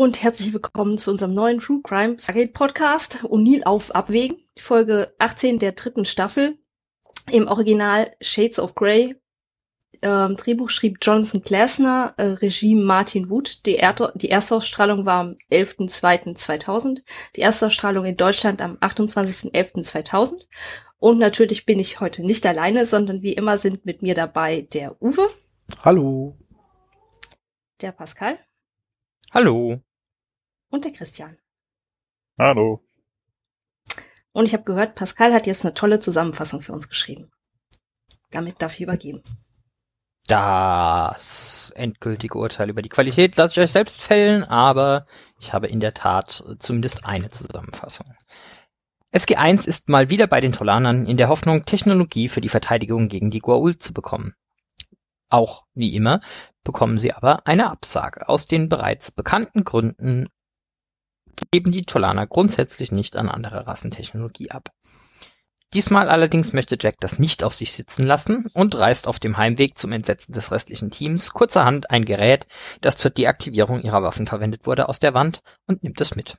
Und herzlich willkommen zu unserem neuen True Crime Stargate Podcast O'Neill auf Abwägen, Folge 18 der dritten Staffel. Im Original Shades of Grey. Ähm, Drehbuch schrieb Jonathan Glasner, äh, Regie Martin Wood. Die, Erd die Erstausstrahlung war am 11.02.2000. Die Erstausstrahlung in Deutschland am 28.11.2000. Und natürlich bin ich heute nicht alleine, sondern wie immer sind mit mir dabei der Uwe. Hallo. Der Pascal. Hallo. Und der Christian. Hallo. Und ich habe gehört, Pascal hat jetzt eine tolle Zusammenfassung für uns geschrieben. Damit darf ich übergeben. Das endgültige Urteil über die Qualität lasse ich euch selbst fällen, aber ich habe in der Tat zumindest eine Zusammenfassung. SG1 ist mal wieder bei den Tolanern in der Hoffnung, Technologie für die Verteidigung gegen die Goa'uld zu bekommen. Auch, wie immer, bekommen sie aber eine Absage. Aus den bereits bekannten Gründen geben die Tolaner grundsätzlich nicht an andere Rassen Technologie ab. Diesmal allerdings möchte Jack das nicht auf sich sitzen lassen und reißt auf dem Heimweg zum Entsetzen des restlichen Teams kurzerhand ein Gerät, das zur Deaktivierung ihrer Waffen verwendet wurde, aus der Wand und nimmt es mit.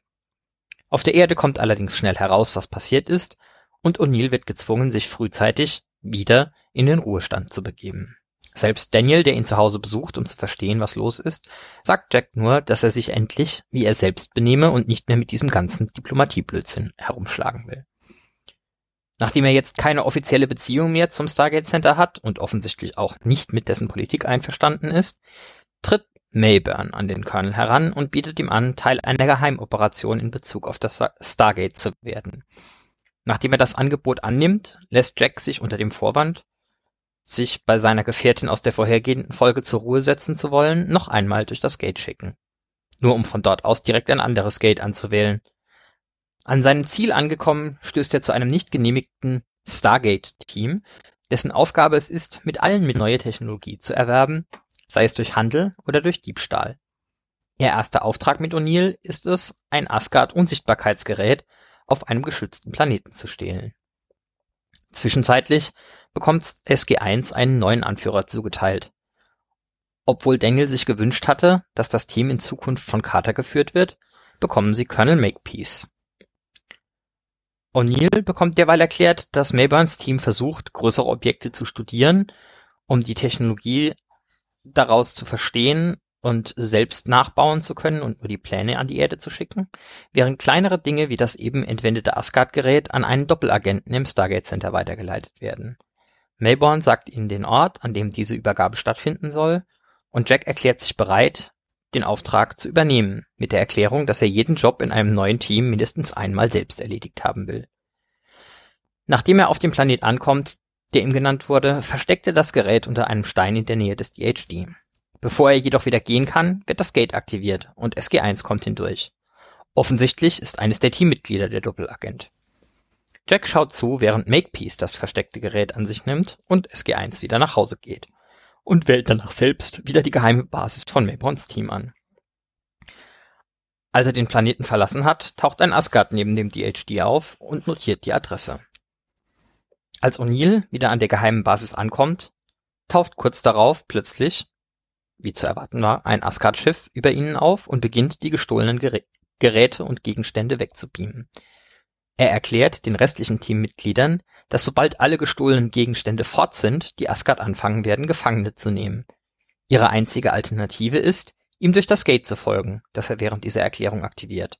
Auf der Erde kommt allerdings schnell heraus, was passiert ist, und O'Neill wird gezwungen, sich frühzeitig wieder in den Ruhestand zu begeben. Selbst Daniel, der ihn zu Hause besucht, um zu verstehen, was los ist, sagt Jack nur, dass er sich endlich wie er selbst benehme und nicht mehr mit diesem ganzen Diplomatieblödsinn herumschlagen will. Nachdem er jetzt keine offizielle Beziehung mehr zum Stargate Center hat und offensichtlich auch nicht mit dessen Politik einverstanden ist, tritt Mayburn an den Colonel heran und bietet ihm an, Teil einer Geheimoperation in Bezug auf das Stargate zu werden. Nachdem er das Angebot annimmt, lässt Jack sich unter dem Vorwand, sich bei seiner Gefährtin aus der vorhergehenden Folge zur Ruhe setzen zu wollen, noch einmal durch das Gate schicken. Nur um von dort aus direkt ein anderes Gate anzuwählen. An seinem Ziel angekommen, stößt er zu einem nicht genehmigten Stargate-Team, dessen Aufgabe es ist, mit allen mit neue Technologie zu erwerben, sei es durch Handel oder durch Diebstahl. Ihr erster Auftrag mit O'Neill ist es, ein Asgard-Unsichtbarkeitsgerät auf einem geschützten Planeten zu stehlen. Zwischenzeitlich bekommt SG-1 einen neuen Anführer zugeteilt. Obwohl Daniel sich gewünscht hatte, dass das Team in Zukunft von Carter geführt wird, bekommen sie Colonel Makepeace. O'Neill bekommt derweil erklärt, dass Mayburns Team versucht, größere Objekte zu studieren, um die Technologie daraus zu verstehen und selbst nachbauen zu können und nur die Pläne an die Erde zu schicken, während kleinere Dinge wie das eben entwendete Asgard-Gerät an einen Doppelagenten im Stargate Center weitergeleitet werden. Mayborn sagt ihnen den Ort, an dem diese Übergabe stattfinden soll, und Jack erklärt sich bereit, den Auftrag zu übernehmen, mit der Erklärung, dass er jeden Job in einem neuen Team mindestens einmal selbst erledigt haben will. Nachdem er auf dem Planet ankommt, der ihm genannt wurde, versteckt er das Gerät unter einem Stein in der Nähe des DHD. Bevor er jedoch wieder gehen kann, wird das Gate aktiviert und SG-1 kommt hindurch. Offensichtlich ist eines der Teammitglieder der Doppelagent. Jack schaut zu, während Makepeace das versteckte Gerät an sich nimmt und SG-1 wieder nach Hause geht und wählt danach selbst wieder die geheime Basis von Mayborns Team an. Als er den Planeten verlassen hat, taucht ein Asgard neben dem DHD auf und notiert die Adresse. Als O'Neill wieder an der geheimen Basis ankommt, taucht kurz darauf plötzlich, wie zu erwarten war, ein Asgard-Schiff über ihnen auf und beginnt die gestohlenen Geräte und Gegenstände wegzubeamen. Er erklärt den restlichen Teammitgliedern, dass sobald alle gestohlenen Gegenstände fort sind, die Asgard anfangen werden, Gefangene zu nehmen. Ihre einzige Alternative ist, ihm durch das Gate zu folgen, das er während dieser Erklärung aktiviert.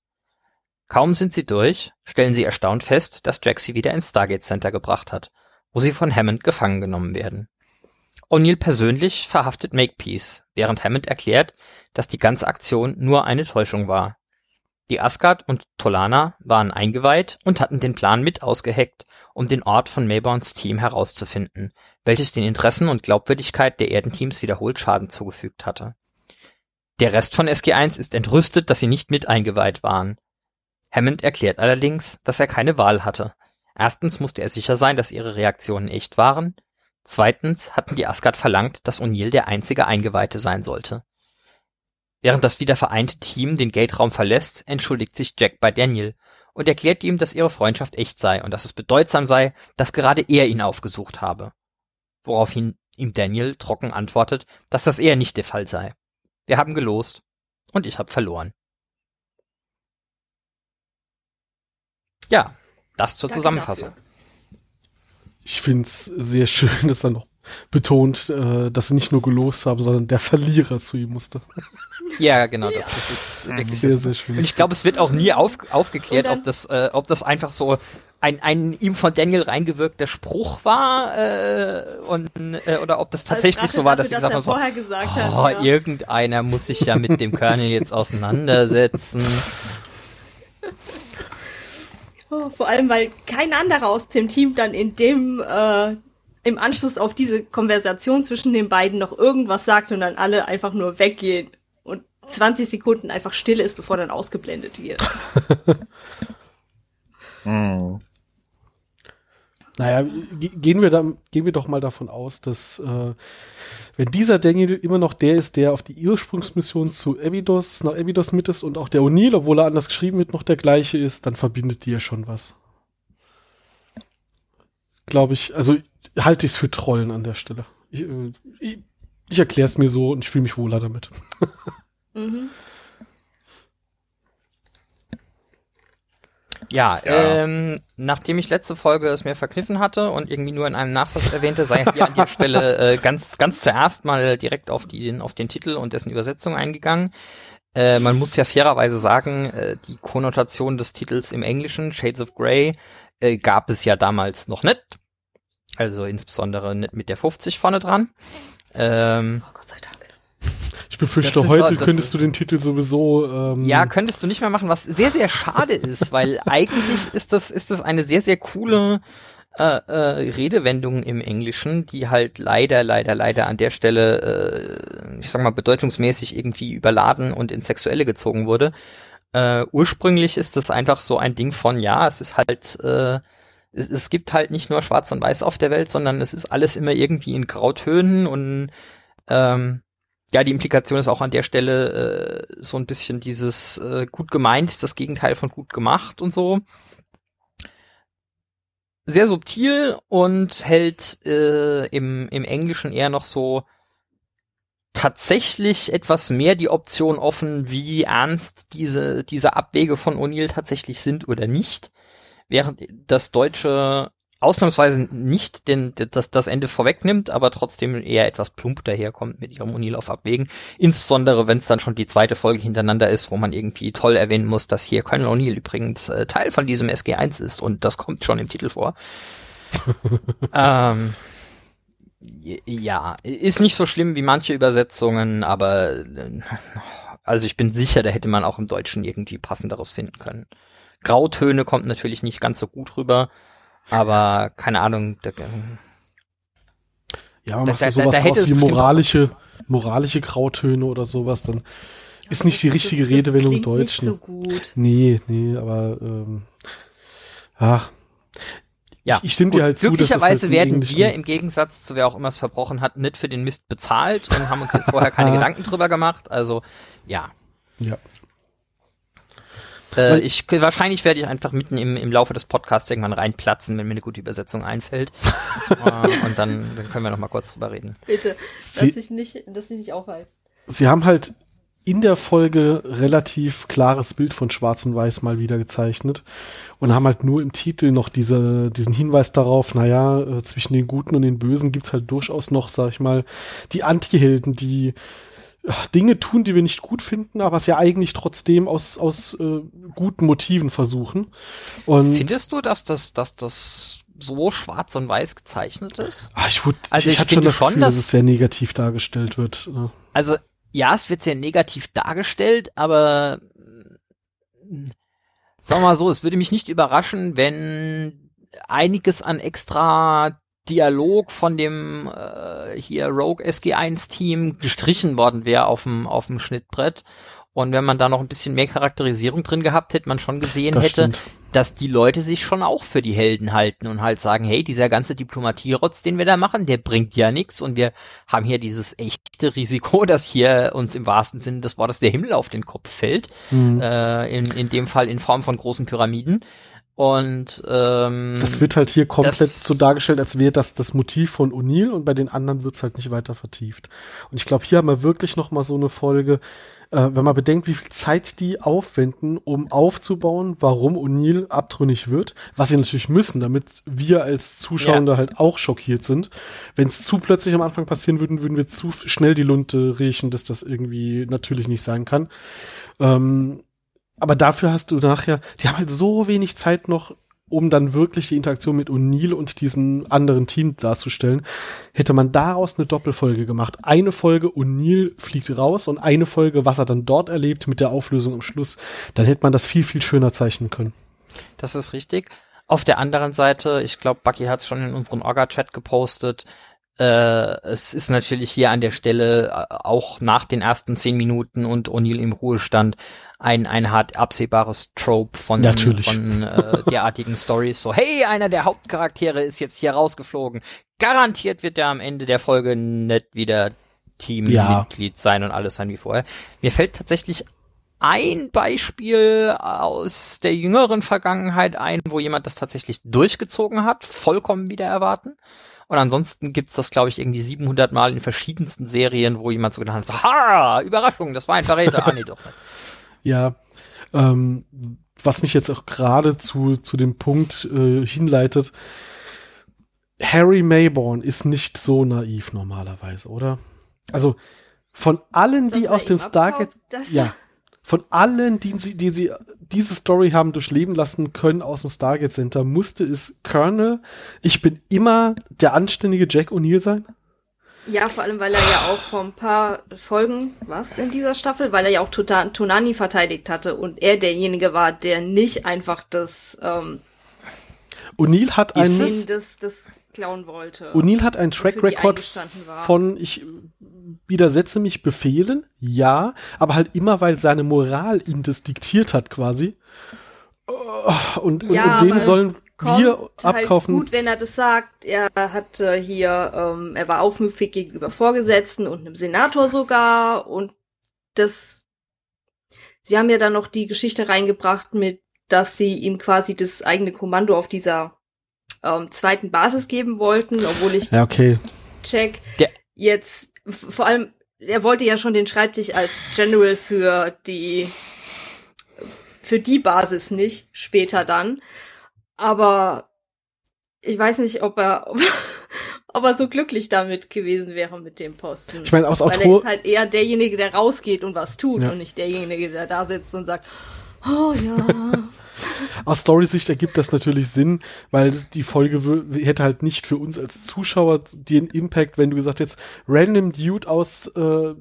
Kaum sind sie durch, stellen sie erstaunt fest, dass Jack sie wieder ins Stargate Center gebracht hat, wo sie von Hammond gefangen genommen werden. O'Neill persönlich verhaftet Makepeace, während Hammond erklärt, dass die ganze Aktion nur eine Täuschung war die Asgard und Tolana waren eingeweiht und hatten den Plan mit ausgeheckt, um den Ort von Mayborns Team herauszufinden, welches den Interessen und Glaubwürdigkeit der Erdenteams wiederholt Schaden zugefügt hatte. Der Rest von SG-1 ist entrüstet, dass sie nicht mit eingeweiht waren. Hammond erklärt allerdings, dass er keine Wahl hatte. Erstens musste er sicher sein, dass ihre Reaktionen echt waren. Zweitens hatten die Asgard verlangt, dass O'Neill der einzige Eingeweihte sein sollte. Während das wiedervereinte Team den Geldraum verlässt, entschuldigt sich Jack bei Daniel und erklärt ihm, dass ihre Freundschaft echt sei und dass es bedeutsam sei, dass gerade er ihn aufgesucht habe. Woraufhin ihm Daniel trocken antwortet, dass das eher nicht der Fall sei. Wir haben gelost und ich habe verloren. Ja, das zur Danke Zusammenfassung. Dafür. Ich find's sehr schön, dass er noch betont, äh, dass sie nicht nur gelost haben, sondern der Verlierer zu ihm musste. Ja, genau, das, das ist wirklich Sehr, sehr, sehr schön. Und ich glaube, es wird auch nie auf, aufgeklärt, ob das, äh, ob das einfach so ein, ein ihm von Daniel reingewirkter Spruch war äh, und äh, oder ob das tatsächlich Als so war, dass sie dafür, gesagt haben, er so, vorher gesagt hat. oh, ja. irgendeiner muss sich ja mit dem Colonel jetzt auseinandersetzen. Oh, vor allem, weil kein anderer aus dem Team dann in dem, äh, im Anschluss auf diese Konversation zwischen den beiden noch irgendwas sagt und dann alle einfach nur weggehen und 20 Sekunden einfach Stille ist, bevor dann ausgeblendet wird. Hm. Naja, ge- gehen wir, da, gehen wir doch mal davon aus, dass äh, wenn dieser Daniel immer noch der ist, der auf die Ursprungsmission zu Abydos, nach Abydos mit ist und auch der O'Neill, obwohl er anders geschrieben wird, noch der gleiche ist, dann verbindet die ja schon was. Glaube ich, also halte ich es für Trollen an der Stelle. Ich, äh, ich, ich erkläre es mir so und ich fühle mich wohler damit. Mhm. Ja, Ja. Ähm, nachdem ich letzte Folge es mir verkniffen hatte und irgendwie nur in einem Nachsatz erwähnte, sei hier an der Stelle äh, ganz, ganz zuerst mal direkt auf, die, auf den Titel und dessen Übersetzung eingegangen. Äh, man muss ja fairerweise sagen, äh, die Konnotation des Titels im Englischen, Shades of Grey, äh, gab es ja damals noch nicht. Also insbesondere nicht mit der 50 vorne dran. Ähm, Oh Gott sei Dank. Ich befürchte, heute das könntest du den Titel sowieso. Ähm, Ja, könntest du nicht mehr machen, was sehr, sehr schade ist, weil eigentlich ist das, ist das eine sehr, sehr coole äh, äh, Redewendung im Englischen, die halt leider, leider, leider an der Stelle, äh, ich sag mal, bedeutungsmäßig irgendwie überladen und ins Sexuelle gezogen wurde. Äh, ursprünglich ist das einfach so ein Ding von, ja, es ist halt, äh, es, es gibt halt nicht nur Schwarz und Weiß auf der Welt, sondern es ist alles immer irgendwie in Grautönen und ähm, ja, die Implikation ist auch an der Stelle äh, so ein bisschen dieses äh, gut gemeint das Gegenteil von gut gemacht und so. Sehr subtil und hält äh, im, im Englischen eher noch so tatsächlich etwas mehr die Option offen, wie ernst diese, diese Abwege von O'Neill tatsächlich sind oder nicht. Während das Deutsche ausnahmsweise nicht den, das, das Ende vorwegnimmt, aber trotzdem eher etwas plump daherkommt mit ihrem O'Neill auf Abwägen. Insbesondere, wenn es dann schon die zweite Folge hintereinander ist, wo man irgendwie toll erwähnen muss, dass hier Colonel O'Neill übrigens äh, Teil von diesem SG1 ist und das kommt schon im Titel vor. ähm, ja, ist nicht so schlimm wie manche Übersetzungen, aber äh, also ich bin sicher, da hätte man auch im Deutschen irgendwie passenderes finden können. Grautöne kommt natürlich nicht ganz so gut rüber, aber keine Ahnung. Da, Ja, aber Da- machst da- du sowas da hätte draus wie moralische, moralische Grautöne oder sowas, dann ist nicht die richtige das Redewendung im Deutschen. Nicht so gut. Nee, nee, aber ähm, ach, ja, ich, ich stimme dir halt zu, Glücklicherweise halt werden wir im Gegensatz zu wer auch immer es verbrochen hat, nicht für den Mist bezahlt und haben uns jetzt vorher keine Gedanken drüber gemacht. Also ja, Ja. Äh, ich wahrscheinlich werde ich einfach mitten im, im Laufe des Podcasts irgendwann reinplatzen, wenn mir eine gute Übersetzung einfällt. äh, und dann, dann können wir noch mal kurz drüber reden. Bitte, Sie- lass dich nicht, lass dich nicht aufhalten. Sie haben halt in der Folge relativ klares Bild von Schwarz und Weiß mal wieder gezeichnet und haben halt nur im Titel noch diese, diesen Hinweis darauf, naja, äh, zwischen den Guten und den Bösen gibt's halt durchaus noch, sag ich mal, die Antihelden, die Dinge tun, die wir nicht gut finden, aber es ja eigentlich trotzdem aus, aus äh, guten Motiven versuchen. Und Findest du, dass das, dass das so schwarz und weiß gezeichnet ist? Ah, ich, wurde, Also ich, ich hatte schon das schon, Gefühl, dass dass- es sehr negativ dargestellt wird. Also, ja, es wird sehr negativ dargestellt, aber mh, sagen wir mal so, es würde mich nicht überraschen, wenn einiges an extra Dialog von dem äh, hier Rogue SG1 Team gestrichen worden wäre auf dem auf dem Schnittbrett und wenn man da noch ein bisschen mehr Charakterisierung drin gehabt hätte, man schon gesehen Das hätte, stimmt. dass die Leute sich schon auch für die Helden halten und halt sagen, hey, dieser ganze Diplomatierotz, den wir da machen, der bringt ja nichts und wir haben hier dieses echte Risiko, dass hier uns im wahrsten Sinne des Wortes der Himmel auf den Kopf fällt, Mhm. äh, in, in dem Fall in Form von großen Pyramiden. Und ähm, das wird halt hier komplett so dargestellt, als wäre das das Motiv von O'Neill und bei den anderen wird's halt nicht weiter vertieft. Und ich glaube, hier haben wir wirklich noch mal so eine Folge, äh, wenn man bedenkt, wie viel Zeit die aufwenden, um aufzubauen, warum O'Neill abtrünnig wird, was sie natürlich müssen, damit wir als Zuschauer halt auch schockiert sind. Wenn es zu plötzlich am Anfang passieren würden, würden wir zu schnell die Lunte riechen, dass das irgendwie natürlich nicht sein kann. Ähm, aber dafür hast du nachher, die haben halt so wenig Zeit noch, um dann wirklich die Interaktion mit O'Neill und diesem anderen Team darzustellen. Hätte man daraus eine Doppelfolge gemacht. Eine Folge O'Neill fliegt raus und eine Folge, was er dann dort erlebt mit der Auflösung am Schluss, dann hätte man das viel, viel schöner zeichnen können. Das ist richtig. Auf der anderen Seite, ich glaube, Bucky hat es schon in unseren Orga-Chat gepostet, äh, es ist natürlich hier an der Stelle äh, auch nach den ersten zehn Minuten und O'Neill im Ruhestand ein, ein hart absehbares Trope von, Natürlich. von äh, derartigen Stories. So, hey, einer der Hauptcharaktere ist jetzt hier rausgeflogen. Garantiert wird er am Ende der Folge nicht wieder Teammitglied sein und alles sein wie vorher. Mir fällt tatsächlich ein Beispiel aus der jüngeren Vergangenheit ein, wo jemand das tatsächlich durchgezogen hat, vollkommen wieder erwarten. Und ansonsten gibt's das, glaube ich, irgendwie 700 Mal in verschiedensten Serien, wo jemand so gedacht hat, ha, Überraschung, das war ein Verräter. ah, nee, doch nicht. Ja, ähm, was mich jetzt auch gerade zu, zu dem Punkt äh, hinleitet, Harry Mayborn ist nicht so naiv normalerweise, oder? Also von allen, die Dass er aus dem Stargate, ja, von allen, die sie, die sie diese Story haben durchleben lassen können aus dem Stargate Center, musste es Colonel, ich bin immer der anständige Jack O'Neill sein? Ja, vor allem, weil er ja auch vor ein paar Folgen, was in dieser Staffel, weil er ja auch Tonani verteidigt hatte und er derjenige war, der nicht einfach das ähm, O'Neill hat Ist einen, es- Sinn des, des klauen wollte. O'Neill hat einen Track Record von ich widersetze mich Befehlen, ja, aber halt immer, weil seine Moral ihm das diktiert hat quasi. Oh, Und, und, ja, und es sollen wir halt abkaufen. gut, wenn er das sagt. Er hatte hier, ähm, er war aufmüpfig gegenüber Vorgesetzten und einem Senator sogar und das, sie haben ja dann noch die Geschichte reingebracht mit, dass sie ihm quasi das eigene Kommando auf dieser ähm, zweiten Basis geben wollten, obwohl ich Ja, okay. check Der- jetzt vor allem er wollte ja schon den Schreibtisch als General für die für die Basis nicht später dann aber ich weiß nicht ob er ob, ob er so glücklich damit gewesen wäre mit dem Posten Ich meine, aus weil er ist halt eher derjenige der rausgeht und was tut Ja. und nicht derjenige der da sitzt und sagt oh ja aus Story-Sicht ergibt das natürlich Sinn, weil die Folge hätte halt nicht für uns als Zuschauer den Impact, wenn du gesagt hättest, random Dude aus äh,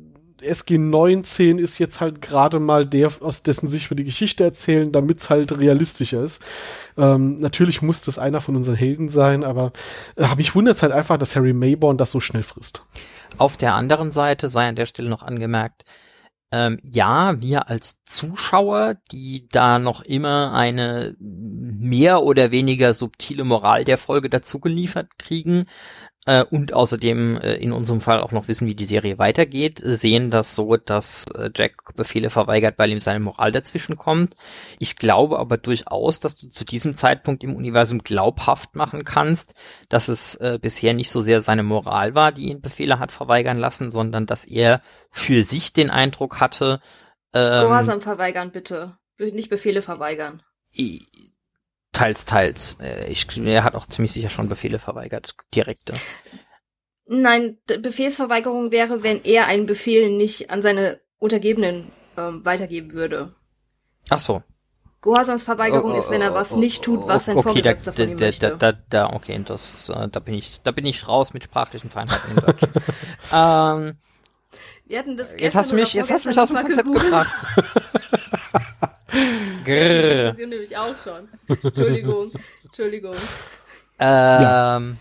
SG 19 ist jetzt halt gerade mal der, aus dessen Sicht wir die Geschichte erzählen, damit's halt realistischer ist. Ähm, natürlich muss das einer von unseren Helden sein, aber äh, mich wundert halt einfach, dass Harry Mayborn das so schnell frisst. Auf der anderen Seite sei an der Stelle noch angemerkt, ähm, ja, wir als Zuschauer, die da noch immer eine mehr oder weniger subtile Moral der Folge dazu geliefert kriegen äh, und außerdem äh, in unserem Fall auch noch wissen, wie die Serie weitergeht, sehen das so, dass äh, Jack Befehle verweigert, weil ihm seine Moral dazwischen kommt. Ich glaube aber durchaus, dass du zu diesem Zeitpunkt im Universum glaubhaft machen kannst, dass es äh, bisher nicht so sehr seine Moral war, die ihn Befehle hat verweigern lassen, sondern dass er für sich den Eindruck hatte, ähm, Gehorsam verweigern bitte nicht Befehle verweigern teils, teils. Äh, Ich, er hat auch ziemlich sicher schon Befehle verweigert, direkte. Nein, Befehlsverweigerung wäre, wenn er einen Befehl nicht an seine Untergebenen ähm, weitergeben würde. Ach so. Gehorsamsverweigerung Oh, oh, ist, wenn er oh, was oh, nicht tut, was sein okay, Vorgesetzter da, von ihm da, möchte. Da, da, da, okay, das, äh, da bin ich, da bin ich raus mit sprachlichen Feinheiten in Deutsch. ähm, Wir hatten das jetzt hast du mich, jetzt hast du mich aus dem Konzept gebracht. Grrr. Das nämlich auch schon. Entschuldigung, Entschuldigung. Ähm,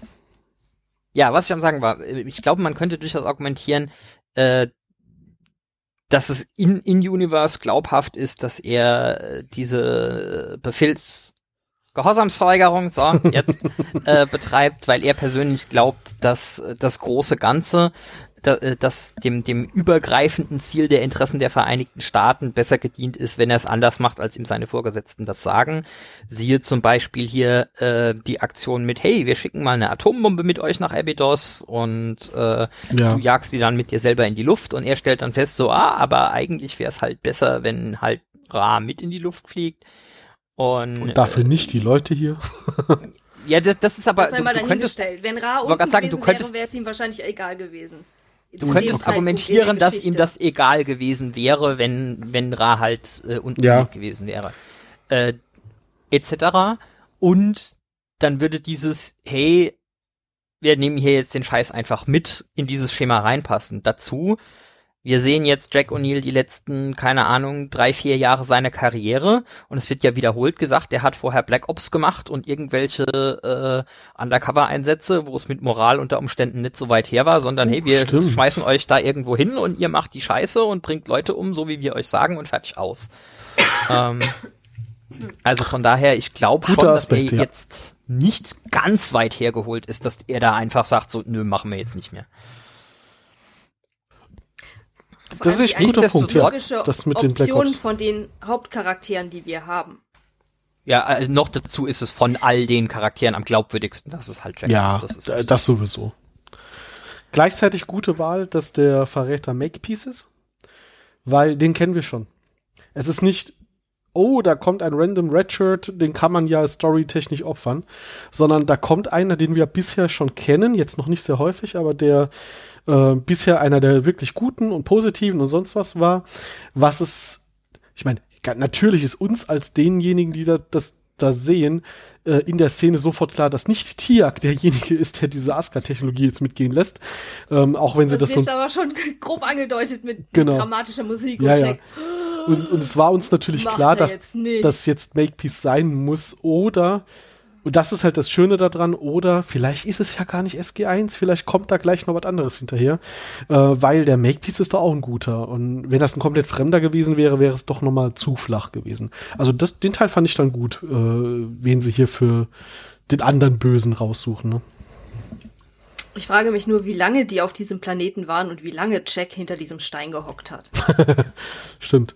ja. was ich am sagen war, ich glaube, man könnte durchaus argumentieren, äh, dass es in, in Universe glaubhaft ist, dass er äh, diese Befehls Gehorsamsverweigerung, so, jetzt, äh, betreibt, weil er persönlich glaubt, dass äh, das große Ganze dass dem, dem übergreifenden Ziel der Interessen der Vereinigten Staaten besser gedient ist, wenn er es anders macht, als ihm seine Vorgesetzten das sagen. Siehe zum Beispiel hier äh, die Aktion mit, hey, wir schicken mal eine Atombombe mit euch nach Abydos und äh, ja. du jagst die dann mit dir selber in die Luft und er stellt dann fest, so, ah, aber eigentlich wäre es halt besser, wenn halt Ra mit in die Luft fliegt. Und, und dafür äh, nicht die Leute hier. Ja, das, das ist aber. Das sei mal dahingestellt. Wenn Ra unten sagen, gewesen wäre, wäre es ihm wahrscheinlich egal gewesen. Du Zu könntest argumentieren, dass ihm das egal gewesen wäre, wenn, wenn Ra halt äh, unten ja. gewesen wäre. Äh, etc. Und dann würde dieses, hey, wir nehmen hier jetzt den Scheiß einfach mit in dieses Schema reinpassen. Dazu wir sehen jetzt Jack O'Neill die letzten, keine Ahnung, drei, vier Jahre seiner Karriere und es wird ja wiederholt gesagt, der hat vorher Black Ops gemacht und irgendwelche äh, Undercover-Einsätze, wo es mit Moral unter Umständen nicht so weit her war, sondern hey, wir Stimmt. schmeißen euch da irgendwo hin und ihr macht die Scheiße und bringt Leute um, so wie wir euch sagen und fertig aus. ähm, also von daher, ich glaube schon, dass Aspekt, er ja. jetzt nicht ganz weit hergeholt ist, dass er da einfach sagt, so, nö, machen wir jetzt nicht mehr das ist ein guter Punkt, ja. Das mit den Black Ops. von den Hauptcharakteren, die wir haben. Ja, äh, noch dazu ist es von all den Charakteren am glaubwürdigsten, dass es halt Jack ja, ist. Ja, das, das sowieso. Gleichzeitig gute Wahl, dass der Verräter Makepeace ist, weil den kennen wir schon. Es ist nicht, oh, da kommt ein random Redshirt, den kann man ja storytechnisch opfern, sondern da kommt einer, den wir bisher schon kennen, jetzt noch nicht sehr häufig, aber der äh, bisher einer der wirklich guten und positiven und sonst was war, was es, ich meine, natürlich ist uns als denjenigen, die da, das da sehen, äh, in der Szene sofort klar, dass nicht Tiak derjenige ist, der diese Aska-Technologie jetzt mitgehen lässt. Ähm, auch wenn sie das, das so. aber schon grob angedeutet mit, genau. mit dramatischer Musik ja, und ja. Und, und es war uns natürlich klar, dass das jetzt Makepeace sein muss oder und das ist halt das Schöne daran, oder vielleicht ist es ja gar nicht SG1, vielleicht kommt da gleich noch was anderes hinterher, äh, weil der Makepiece ist da auch ein guter. Und wenn das ein komplett Fremder gewesen wäre, wäre es doch nochmal zu flach gewesen. Also das, den Teil fand ich dann gut, äh, wen sie hier für den anderen Bösen raussuchen. Ne? Ich frage mich nur, wie lange die auf diesem Planeten waren und wie lange Jack hinter diesem Stein gehockt hat. Stimmt.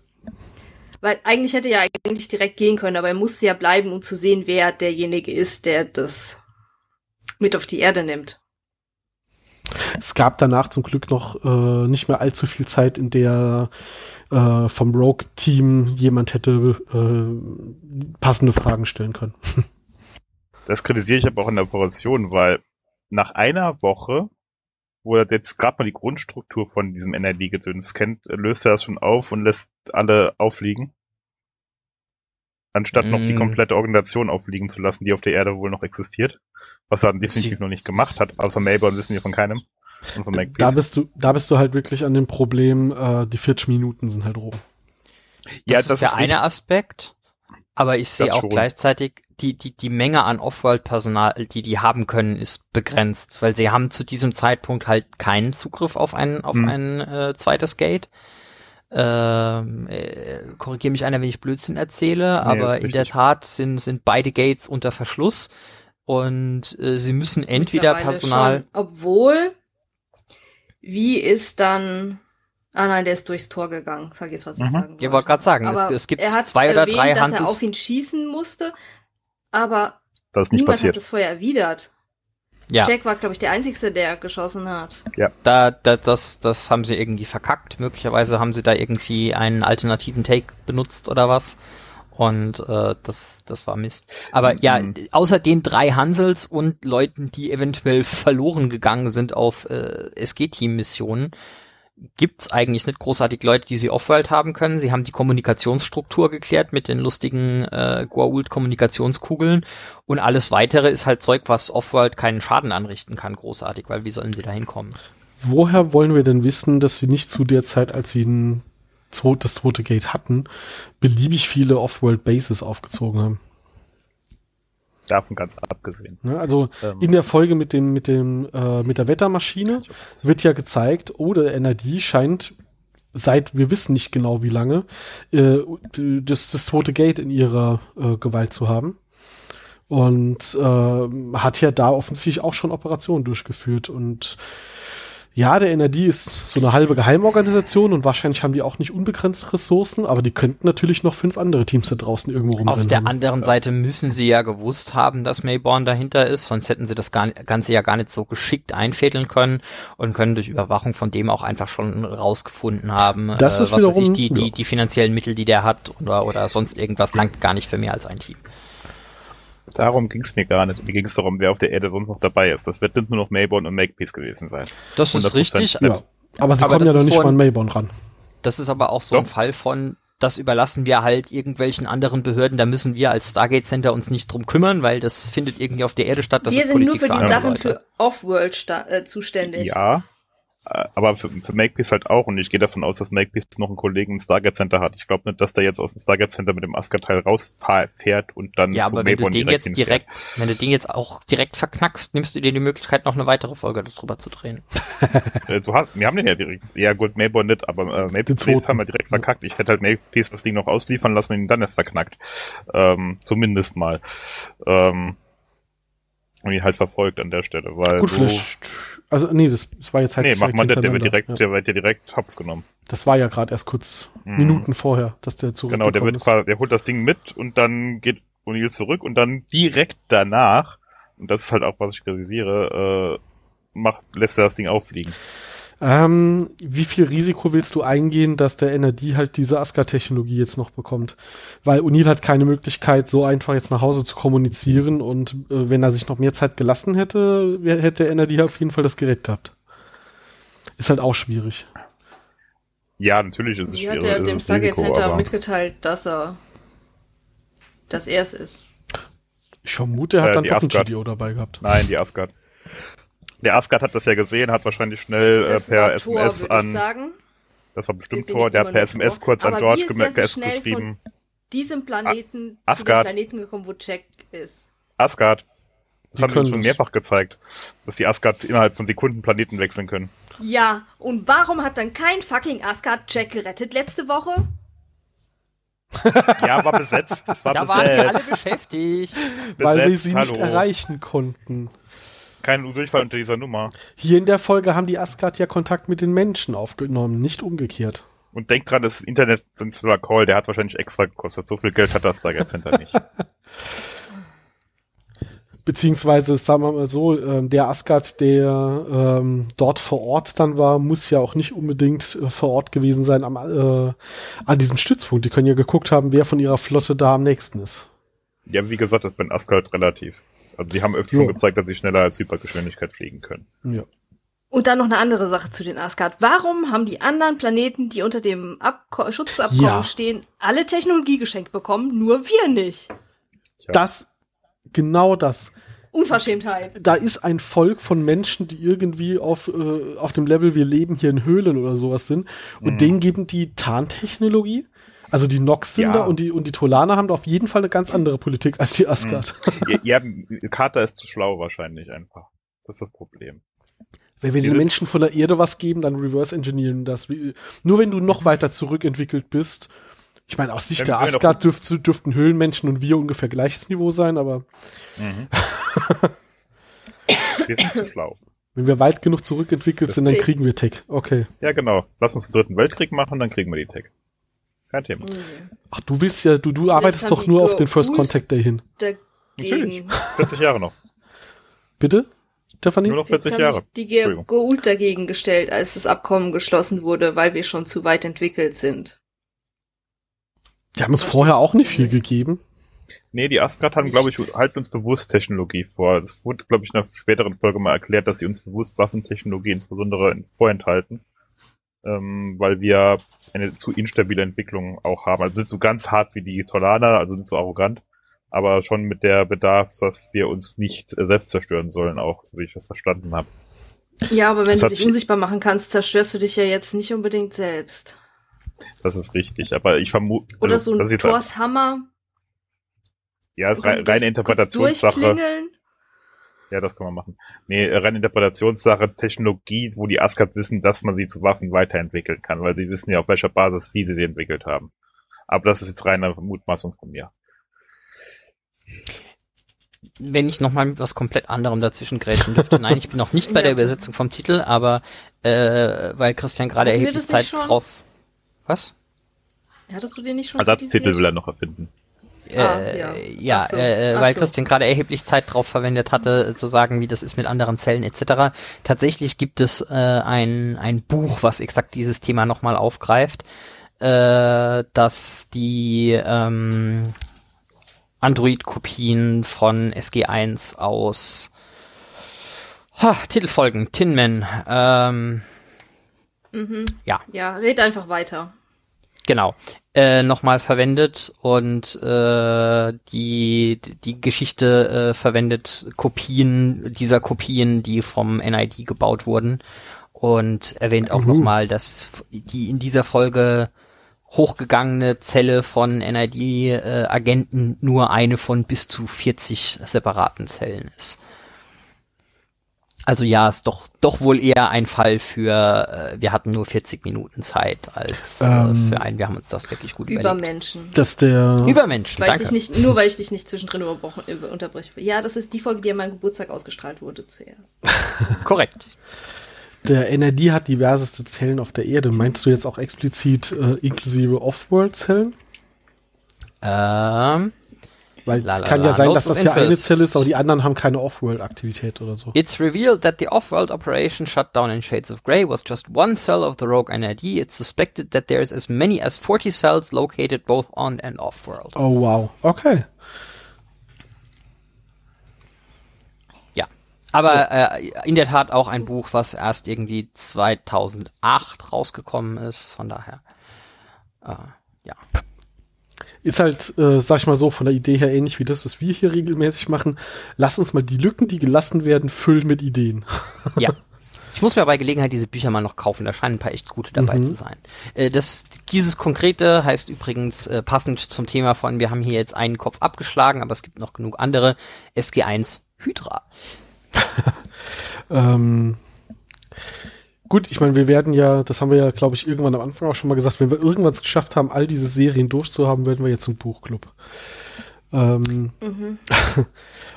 Weil eigentlich hätte er ja eigentlich direkt gehen können, aber er musste ja bleiben, um zu sehen, wer derjenige ist, der das mit auf die Erde nimmt. Es gab danach zum Glück noch äh, nicht mehr allzu viel Zeit, in der äh, vom Rogue-Team jemand hätte äh, passende Fragen stellen können. Das kritisiere ich aber auch in der Operation, weil nach einer Woche, wo er jetzt gerade mal die Grundstruktur von diesem NRD-Gedöns kennt, löst er das schon auf und lässt alle aufliegen anstatt mm. noch die mm. komplette Organisation aufliegen zu lassen, die auf der Erde wohl noch existiert. Was er definitiv Sie noch nicht gemacht hat, außer Melbourne wissen wir von keinem. Und von da bist du, da bist du halt wirklich an dem Problem, äh, die 40 Minuten sind halt rum. Ja, das, das ist der ist eine Aspekt, aber ich sehe auch schon. gleichzeitig, die, die, die Menge an Off-World-Personal, die die haben können, ist begrenzt, weil sie haben zu diesem Zeitpunkt halt keinen Zugriff auf ein, auf hm. ein äh, zweites Gate. Ähm, äh, korrigiere mich einer, wenn ich Blödsinn erzähle, nee, aber in der Tat sind, sind beide Gates unter Verschluss und äh, sie müssen entweder Personal. Schon. Obwohl, wie ist dann Ah nein, der ist durchs Tor gegangen. Vergiss, was ich mhm. sagen wollte. Ich wollte gerade sagen, es, es, gibt zwei oder erwähnt, drei Hansels. dass er auf ihn schießen musste, aber das ist nicht niemand passiert. hat es vorher erwidert. Ja. Jack war, glaube ich, der Einzige, der geschossen hat. Ja. Da, da, das, das haben sie irgendwie verkackt. Möglicherweise haben sie da irgendwie einen alternativen Take benutzt oder was. Und äh, das, das war Mist. Aber ja, mhm. außer den drei Hansels und Leuten, die eventuell verloren gegangen sind auf äh, SG-Team-Missionen, gibt's eigentlich nicht großartig Leute, die sie Off-World haben können. Sie haben die Kommunikationsstruktur geklärt mit den lustigen äh, Goa'uld-Kommunikationskugeln und alles weitere ist halt Zeug, was Off-World keinen Schaden anrichten kann, großartig, weil wie sollen sie da hinkommen? Woher wollen wir denn wissen, dass sie nicht zu der Zeit, als sie das zweite Gate hatten, beliebig viele Off-World-Bases aufgezogen haben? Davon ganz abgesehen. Ne, also ähm, in der Folge mit dem mit dem äh, mit der Wettermaschine wird ja gezeigt, oh, der NRD scheint seit wir wissen nicht genau wie lange äh, das das zweite Gate in ihrer äh, Gewalt zu haben. Und äh, hat ja da offensichtlich auch schon Operationen durchgeführt und Ja, der NRD ist so eine halbe Geheimorganisation und wahrscheinlich haben die auch nicht unbegrenzte Ressourcen, aber die könnten natürlich noch fünf andere Teams da draußen irgendwo rumrennen. Auf der anderen Seite müssen sie ja gewusst haben, dass Mayborn dahinter ist, sonst hätten sie das Ganze ja gar nicht so geschickt einfädeln können und können durch Überwachung von dem auch einfach schon rausgefunden haben, Das ist was weiß ich, wiederum- die, die, ja. die finanziellen Mittel, die der hat oder, oder sonst irgendwas langt gar nicht für mehr als ein Team. Darum ging es mir gar nicht. Mir ging es darum, wer auf der Erde sonst noch dabei ist. Das wird nicht nur noch Mayborn und Makepeace gewesen sein. Das ist 100%. richtig. Ja, aber sie Aber kommen ja noch nicht so mal ein- an Mayborn ran. Das ist aber auch so ein Doch. Fall von, das überlassen wir halt irgendwelchen anderen Behörden, da müssen wir als Stargate Center uns nicht drum kümmern, weil das findet irgendwie auf der Erde statt. Das Wir ist sind nur für die Sachen Leute. für Off-World äh, zuständig. Ja. Äh, Aber für, für Makepeace halt auch. Und ich gehe davon aus, dass Makepeace noch einen Kollegen im Stargate Center hat. Ich glaube nicht, dass der jetzt aus dem Stargate Center mit dem Asgard-Teil rausfährt und dann Ja, zu aber wenn du den jetzt hinfährt. direkt, wenn du den jetzt auch direkt verknackst, nimmst du dir die Möglichkeit, noch eine weitere Folge darüber zu drehen. Äh, du hast, wir haben den ja direkt. Ja gut, Mayborn nicht, aber äh, Makepeace haben wir direkt verkackt. Ich hätte halt Makepeace das Ding noch ausliefern lassen und ihn dann erst verknackt. Ähm, zumindest mal. Ähm, und ihn halt verfolgt an der Stelle, weil Gut, so, vielleicht. Also, nee, das, das war jetzt halt Nee, macht man nicht, der wird direkt, Ja. der wird ja direkt hops genommen. Das war ja gerade erst kurz Mhm. Minuten vorher, dass der Genau, zurückgekommen der wird ist. quasi, der holt das Ding mit und dann geht O'Neill zurück und dann direkt danach, und das ist halt auch, was ich kritisiere, äh, macht, lässt er das Ding auffliegen. Ähm, wie viel Risiko willst du eingehen, dass der NRD halt diese Asgard-Technologie jetzt noch bekommt? Weil O'Neill hat keine Möglichkeit, so einfach jetzt nach Hause zu kommunizieren und äh, wenn er sich noch mehr Zeit gelassen hätte, hätte der NRD auf jeden Fall das Gerät gehabt. Ist halt auch schwierig. Ja, natürlich ist es Wie schwierig. hat er ist dem Stargate Center mitgeteilt, dass er, dass er es ist? Ich vermute, er hat Äh, dann doch ein. GDO dabei gehabt. Nein, die Asgard. Der Asgard hat das ja gesehen, hat wahrscheinlich schnell äh, per Thor, SMS an, sagen. das war bestimmt Tor, der hat per SMS Thor. kurz an Aber George wie ist gem- der so schnell geschrieben. Diesem Planeten, zu dem Asgard. Planeten gekommen, wo Jack ist. Asgard. Das haben wir uns schon mehrfach gezeigt, dass die Asgard innerhalb von Sekunden Planeten wechseln können. Ja, und warum hat dann kein fucking Asgard Jack gerettet letzte Woche? Ja, war besetzt. Es war Da waren die alle besetzt. beschäftigt. Weil wir Besetzt, sie nicht hallo. erreichen konnten. Kein Durchfall unter dieser Nummer. Hier in der Folge haben die Asgard ja Kontakt mit den Menschen aufgenommen, nicht umgekehrt. Und denkt dran, das Internet sind zwar Call, der hat wahrscheinlich extra gekostet. So viel Geld hat das Stargate Center nicht. Beziehungsweise, sagen wir mal so, ähm, der Asgard, der ähm, dort vor Ort dann war, muss ja auch nicht unbedingt äh, vor Ort gewesen sein am, äh, an diesem Stützpunkt. Die können ja geguckt haben, wer von ihrer Flotte da am nächsten ist. Ja, wie gesagt, das den Asgard relativ. Also die haben öfter Jo. schon gezeigt, dass sie schneller als Hypergeschwindigkeit fliegen können. Ja. Und dann noch eine andere Sache zu den Asgard. Warum haben die anderen Planeten, die unter dem Abko Schutzabkommen Ja. stehen, alle Technologie geschenkt bekommen, nur wir nicht? Das, genau das. Unverschämtheit. Da ist ein Volk von Menschen, die irgendwie auf, äh, auf dem Level, wir leben hier in Höhlen oder sowas sind. Und Mhm. denen geben die Tarntechnologie. Also die Nox sind Ja. da und die, und die Tolaner haben da auf jeden Fall eine ganz andere Politik als die Asgard. ja, ja, Carter ist zu schlau wahrscheinlich einfach. Das ist das Problem. Wenn wir den Menschen von der Erde was geben, dann reverse engineeren das. Nur wenn du noch weiter zurückentwickelt bist. Ich meine, aus Sicht Wenn der Asgard dürft, dürften Höhlenmenschen und wir ungefähr gleiches Niveau sein, aber Mhm. Wir sind zu schlau. wenn wir weit genug zurückentwickelt sind, dann kriegen wir Tech. Okay. Ja, genau. Lass uns den dritten Weltkrieg machen, dann kriegen wir die Tech. Kein Thema. Ach, du willst ja, du, du arbeitest doch nur auf den First. Contact Day hin. Dagegen. 40 Jahre noch. Bitte? Stephanie? Nur noch 40 haben Jahre. sich die. Goult dagegen gestellt, als das Abkommen geschlossen wurde, weil wir schon zu weit entwickelt sind. Die haben uns vorher auch nicht ich viel gegeben. Nee, die Asgard haben, glaube ich, halten uns bewusst Technologie vor. Das wurde, glaube ich, in einer späteren Folge mal erklärt, dass sie uns bewusst Waffentechnologie insbesondere vorenthalten. Ähm, weil wir eine zu instabile Entwicklung auch haben. Also nicht so ganz hart wie die Tolaner, also nicht so arrogant, aber schon mit der Bedarf, dass wir uns nicht äh, selbst zerstören sollen, auch, so wie ich das verstanden habe. Ja, aber wenn Das du dich sich- unsichtbar machen kannst, zerstörst du dich ja jetzt nicht unbedingt selbst. Das ist richtig. Aber ich vermute, Oder also, so das ein Thors Hammer. ja, ist rein, reine Interpretationssache. durchklingeln? Ja, das kann man machen. Nee, äh, rein Interpretationssache, Technologie, wo die Asgard wissen, dass man sie zu Waffen weiterentwickeln kann, weil sie wissen ja, auf welcher Basis sie sie entwickelt haben. Aber das ist jetzt reine Mutmaßung von mir. wenn ich nochmal mit was komplett anderem dazwischen grätschen dürfte. Nein, ich bin noch nicht bei der Übersetzung vom Titel, aber äh, weil Christian gerade erheblich Zeit drauf. Was? Hattest du den nicht schon? Ersatztitel will er noch erfinden. Äh, ah, ja, ja so. äh, weil so. Christian gerade erheblich Zeit drauf verwendet hatte, zu sagen, wie das ist mit anderen Zellen etc. Tatsächlich gibt es äh, ein, ein Buch, was exakt dieses Thema nochmal aufgreift, äh, dass die ähm, Android-Kopien von SG1 aus ha, Titelfolgen, Tinman, ähm, mhm. ja. Ja, red einfach weiter. Genau. Äh, nochmal verwendet und äh, die die Geschichte äh, verwendet Kopien dieser Kopien, die vom NID gebaut wurden und erwähnt auch mhm. nochmal, dass die in dieser Folge hochgegangene Zelle von NID-Agenten äh, nur eine von bis zu 40 separaten Zellen ist. Also ja, ist doch doch wohl eher ein Fall für äh, wir hatten nur 40 Minuten Zeit als äh, ähm, für einen. Wir haben uns das wirklich gut überlegt. Übermenschen. Dass der Übermenschen. Weil danke. ich dich nicht nur weil ich dich nicht zwischendrin über, unterbreche. Ja, das ist die Folge, die an meinem Geburtstag ausgestrahlt wurde zuerst. Korrekt. Der NRD hat diverseste Zellen auf der Erde. Meinst du jetzt auch explizit äh, inklusive Off-World-Zellen? Ähm, weil es kann ja sein, dass das hier eine Zelle ist, aber die anderen haben keine Off-World-Aktivität oder so. It's revealed that the off-world operation shut down in Shades of Grey was just one cell of the rogue NID. It's suspected that there's as many as 40 cells located both on and off-world. Oh wow, okay. Ja, aber äh, in der Tat auch ein Buch, was erst irgendwie 2008 rausgekommen ist, von daher. Äh, ja ist halt, äh, sag ich mal so, von der Idee her ähnlich wie das, was wir hier regelmäßig machen. Lass uns mal die Lücken, die gelassen werden, füllen mit Ideen. ja. Ich muss mir bei Gelegenheit diese Bücher mal noch kaufen, da scheinen ein paar echt gute dabei mhm. zu sein. Äh, das, dieses konkrete heißt übrigens äh, passend zum Thema von, wir haben hier jetzt einen Kopf abgeschlagen, aber es gibt noch genug andere, SG1 Hydra. ähm, Gut, ich meine, wir werden ja, das haben wir ja, glaube ich, irgendwann am Anfang auch schon mal gesagt, wenn wir irgendwann es geschafft haben, all diese Serien durchzuhaben, werden wir jetzt zum Buchclub. Ähm, mhm.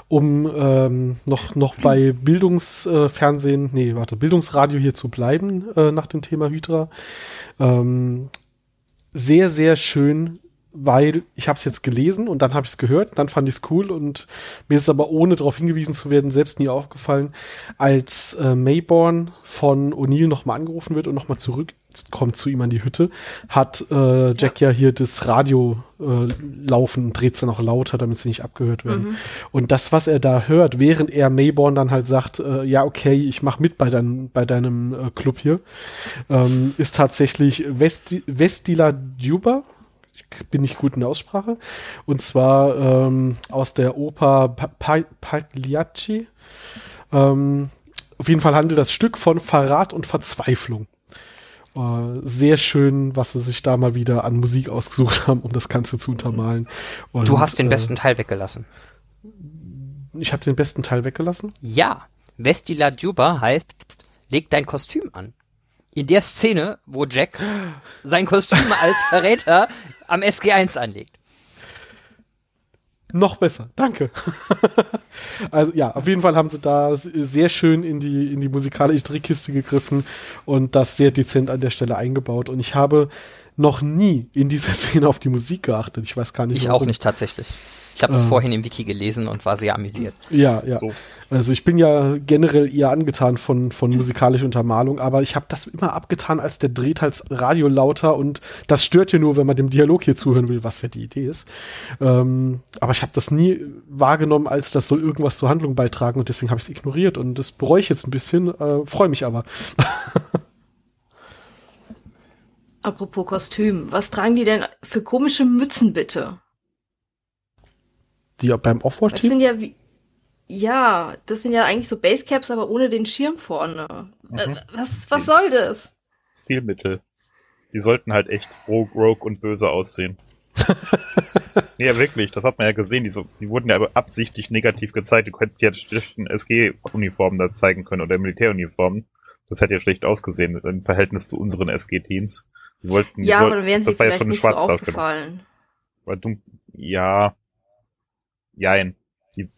um ähm, noch, noch bei Bildungsfernsehen, äh, nee, warte, Bildungsradio hier zu bleiben, äh, nach dem Thema Hydra. Ähm, sehr, sehr schön weil ich habe es jetzt gelesen und dann habe ich es gehört, dann fand ich es cool und mir ist aber ohne darauf hingewiesen zu werden selbst nie aufgefallen, als äh, Mayborn von O'Neill nochmal angerufen wird und nochmal zurückkommt zu ihm an die Hütte, hat äh, Jack ja. ja hier das Radio äh, laufen und dreht es dann auch lauter, damit sie nicht abgehört werden. Mhm. Und das, was er da hört, während er Mayborn dann halt sagt, äh, ja okay, ich mach mit bei, dein, bei deinem äh, Club hier, ähm, ist tatsächlich Vesti Vestila Juba, bin nicht gut in der Aussprache. Und zwar ähm, aus der Oper pa Pagliacci. Ähm, auf jeden Fall handelt das Stück von Verrat und Verzweiflung. Äh, sehr schön, was sie sich da mal wieder an Musik ausgesucht haben, um das Ganze zu untermalen. Und, du hast den äh, besten Teil weggelassen. Ich habe den besten Teil weggelassen? Ja. Vestila Juba heißt, leg dein Kostüm an in der Szene, wo Jack sein Kostüm als Verräter am SG1 anlegt. Noch besser, danke. also ja, auf jeden Fall haben sie da sehr schön in die, in die musikalische Trickkiste gegriffen und das sehr dezent an der Stelle eingebaut. Und ich habe noch nie in dieser Szene auf die Musik geachtet. Ich weiß gar nicht. Ich warum. auch nicht tatsächlich. Ich habe es äh, vorhin im Wiki gelesen und war sehr amüsiert. Ja, ja. So. Also ich bin ja generell eher angetan von, von musikalischer Untermalung, aber ich habe das immer abgetan, als der dreht als Radio lauter und das stört ja nur, wenn man dem Dialog hier zuhören will, was ja die Idee ist. Ähm, aber ich habe das nie wahrgenommen, als das soll irgendwas zur Handlung beitragen und deswegen habe ich es ignoriert und das bereue ich jetzt ein bisschen, äh, freue mich aber. Apropos Kostüm, was tragen die denn für komische Mützen bitte? Die beim Offroad-Team? Das sind ja wie, ja, das sind ja eigentlich so Basecaps, aber ohne den Schirm vorne. Mhm. Äh, was, was soll das? Stilmittel. Die sollten halt echt rogue, rogue und böse aussehen. nee, ja, wirklich, das hat man ja gesehen. Die, so, die wurden ja aber absichtlich negativ gezeigt. Du hättest ja schlichten SG-Uniformen da zeigen können oder Militäruniformen. Das hätte ja schlecht ausgesehen im Verhältnis zu unseren SG-Teams. Die wollten, ja, sollten, aber dann wären sie vielleicht ja schon nicht so aufgefallen. Weil du, ja, jein. Die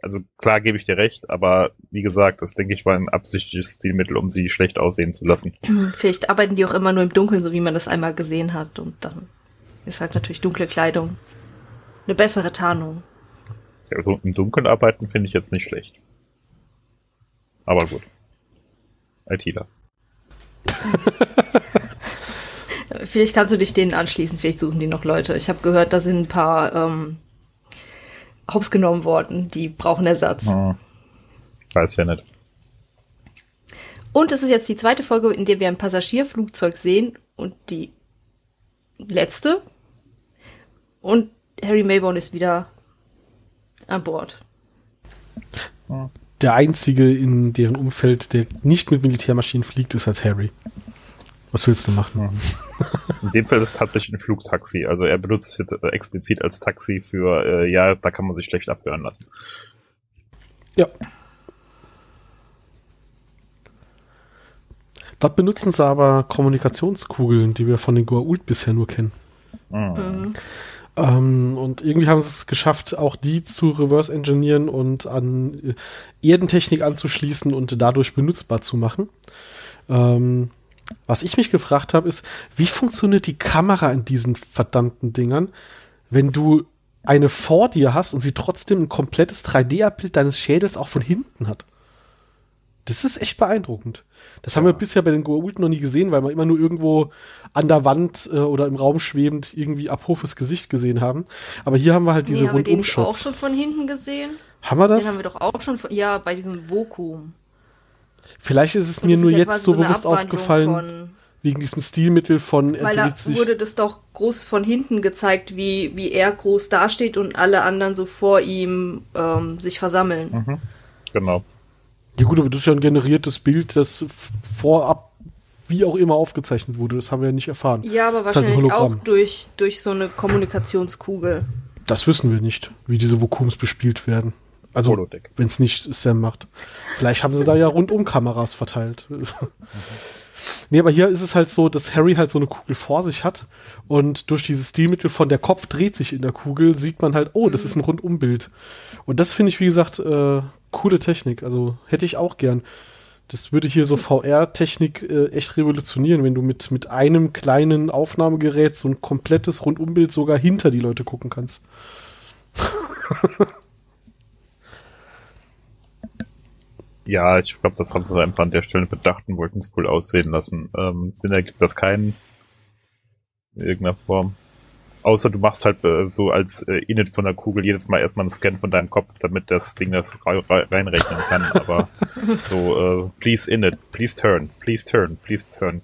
Also klar gebe ich dir recht, aber wie gesagt, das denke ich war ein absichtliches Stilmittel, um sie schlecht aussehen zu lassen. Vielleicht arbeiten die auch immer nur im Dunkeln, so wie man das einmal gesehen hat. Und dann ist halt natürlich dunkle Kleidung eine bessere Tarnung. Also Im Dunkeln arbeiten finde ich jetzt nicht schlecht. Aber gut. ITler. Vielleicht kannst du dich denen anschließen, vielleicht suchen die noch Leute. Ich habe gehört, da sind ein paar ähm, hops genommen worden, die brauchen Ersatz. Hm. Weiß ja nicht. Und es ist jetzt die zweite Folge, in der wir ein Passagierflugzeug sehen und die letzte. Und Harry Mayborn ist wieder an Bord. Der einzige in deren Umfeld, der nicht mit Militärmaschinen fliegt, ist halt Harry. Was willst du machen? In dem Fall ist es tatsächlich ein Flugtaxi. Also er benutzt es jetzt äh, explizit als Taxi für, äh, ja, da kann man sich schlecht abhören lassen. Ja. Dort benutzen sie aber Kommunikationskugeln, die wir von den Goa'uld bisher nur kennen. Mhm. Ähm, und irgendwie haben sie es geschafft, auch die zu reverse engineeren und an äh, Erdentechnik anzuschließen und dadurch benutzbar zu machen. Ähm, was ich mich gefragt habe, ist, wie funktioniert die Kamera in diesen verdammten Dingern, wenn du eine vor dir hast und sie trotzdem ein komplettes 3D-Abbild deines Schädels auch von hinten hat? Das ist echt beeindruckend. Das haben wir bisher bei den Goa'uld noch nie gesehen, weil wir immer nur irgendwo an der Wand äh, oder im Raum schwebend irgendwie Abhofes Gesicht gesehen haben. Aber hier haben wir halt diese nee, haben wir den auch schon von hinten gesehen? Haben wir das? Den haben wir doch auch schon von, ja, bei diesem Vokum. Vielleicht ist es Und mir nur ja jetzt so bewusst aufgefallen, von- wegen diesem Stilmittel von er Weil da wurde das doch groß von hinten gezeigt, wie, wie er groß dasteht und alle anderen so vor ihm ähm, sich versammeln. Mhm. Genau. Ja gut, aber das ist ja ein generiertes Bild, das vorab wie auch immer aufgezeichnet wurde. Das haben wir ja nicht erfahren. Ja, aber Das halt ein wahrscheinlich auch durch, durch so eine Kommunikationskugel. Das wissen wir nicht, wie diese Vokums bespielt werden. Also, wenn es nicht Sam macht. Vielleicht haben sie da ja rundum Kameras verteilt. Nee, aber hier ist es halt so, dass Harry halt so eine Kugel vor sich hat und durch dieses Stilmittel von der Kopf dreht sich in der Kugel, sieht man halt, oh, das ist ein Rundumbild. Und das finde ich, wie gesagt, äh, coole Technik. Also hätte ich auch gern. Das würde hier so VR-Technik äh, echt revolutionieren, wenn du mit, mit einem kleinen Aufnahmegerät so ein komplettes Rundumbild sogar hinter die Leute gucken kannst. Ja, ich glaube, das haben sie einfach an der Stelle bedacht und wollten es cool aussehen lassen. Ähm, Sinn ergibt das keinen in irgendeiner Form. Außer du machst halt äh, so als äh, Init von der Kugel jedes Mal erstmal einen Scan von deinem Kopf, damit das Ding das rei- rei- reinrechnen kann. Aber so, äh, please init, please turn, please turn, please turn.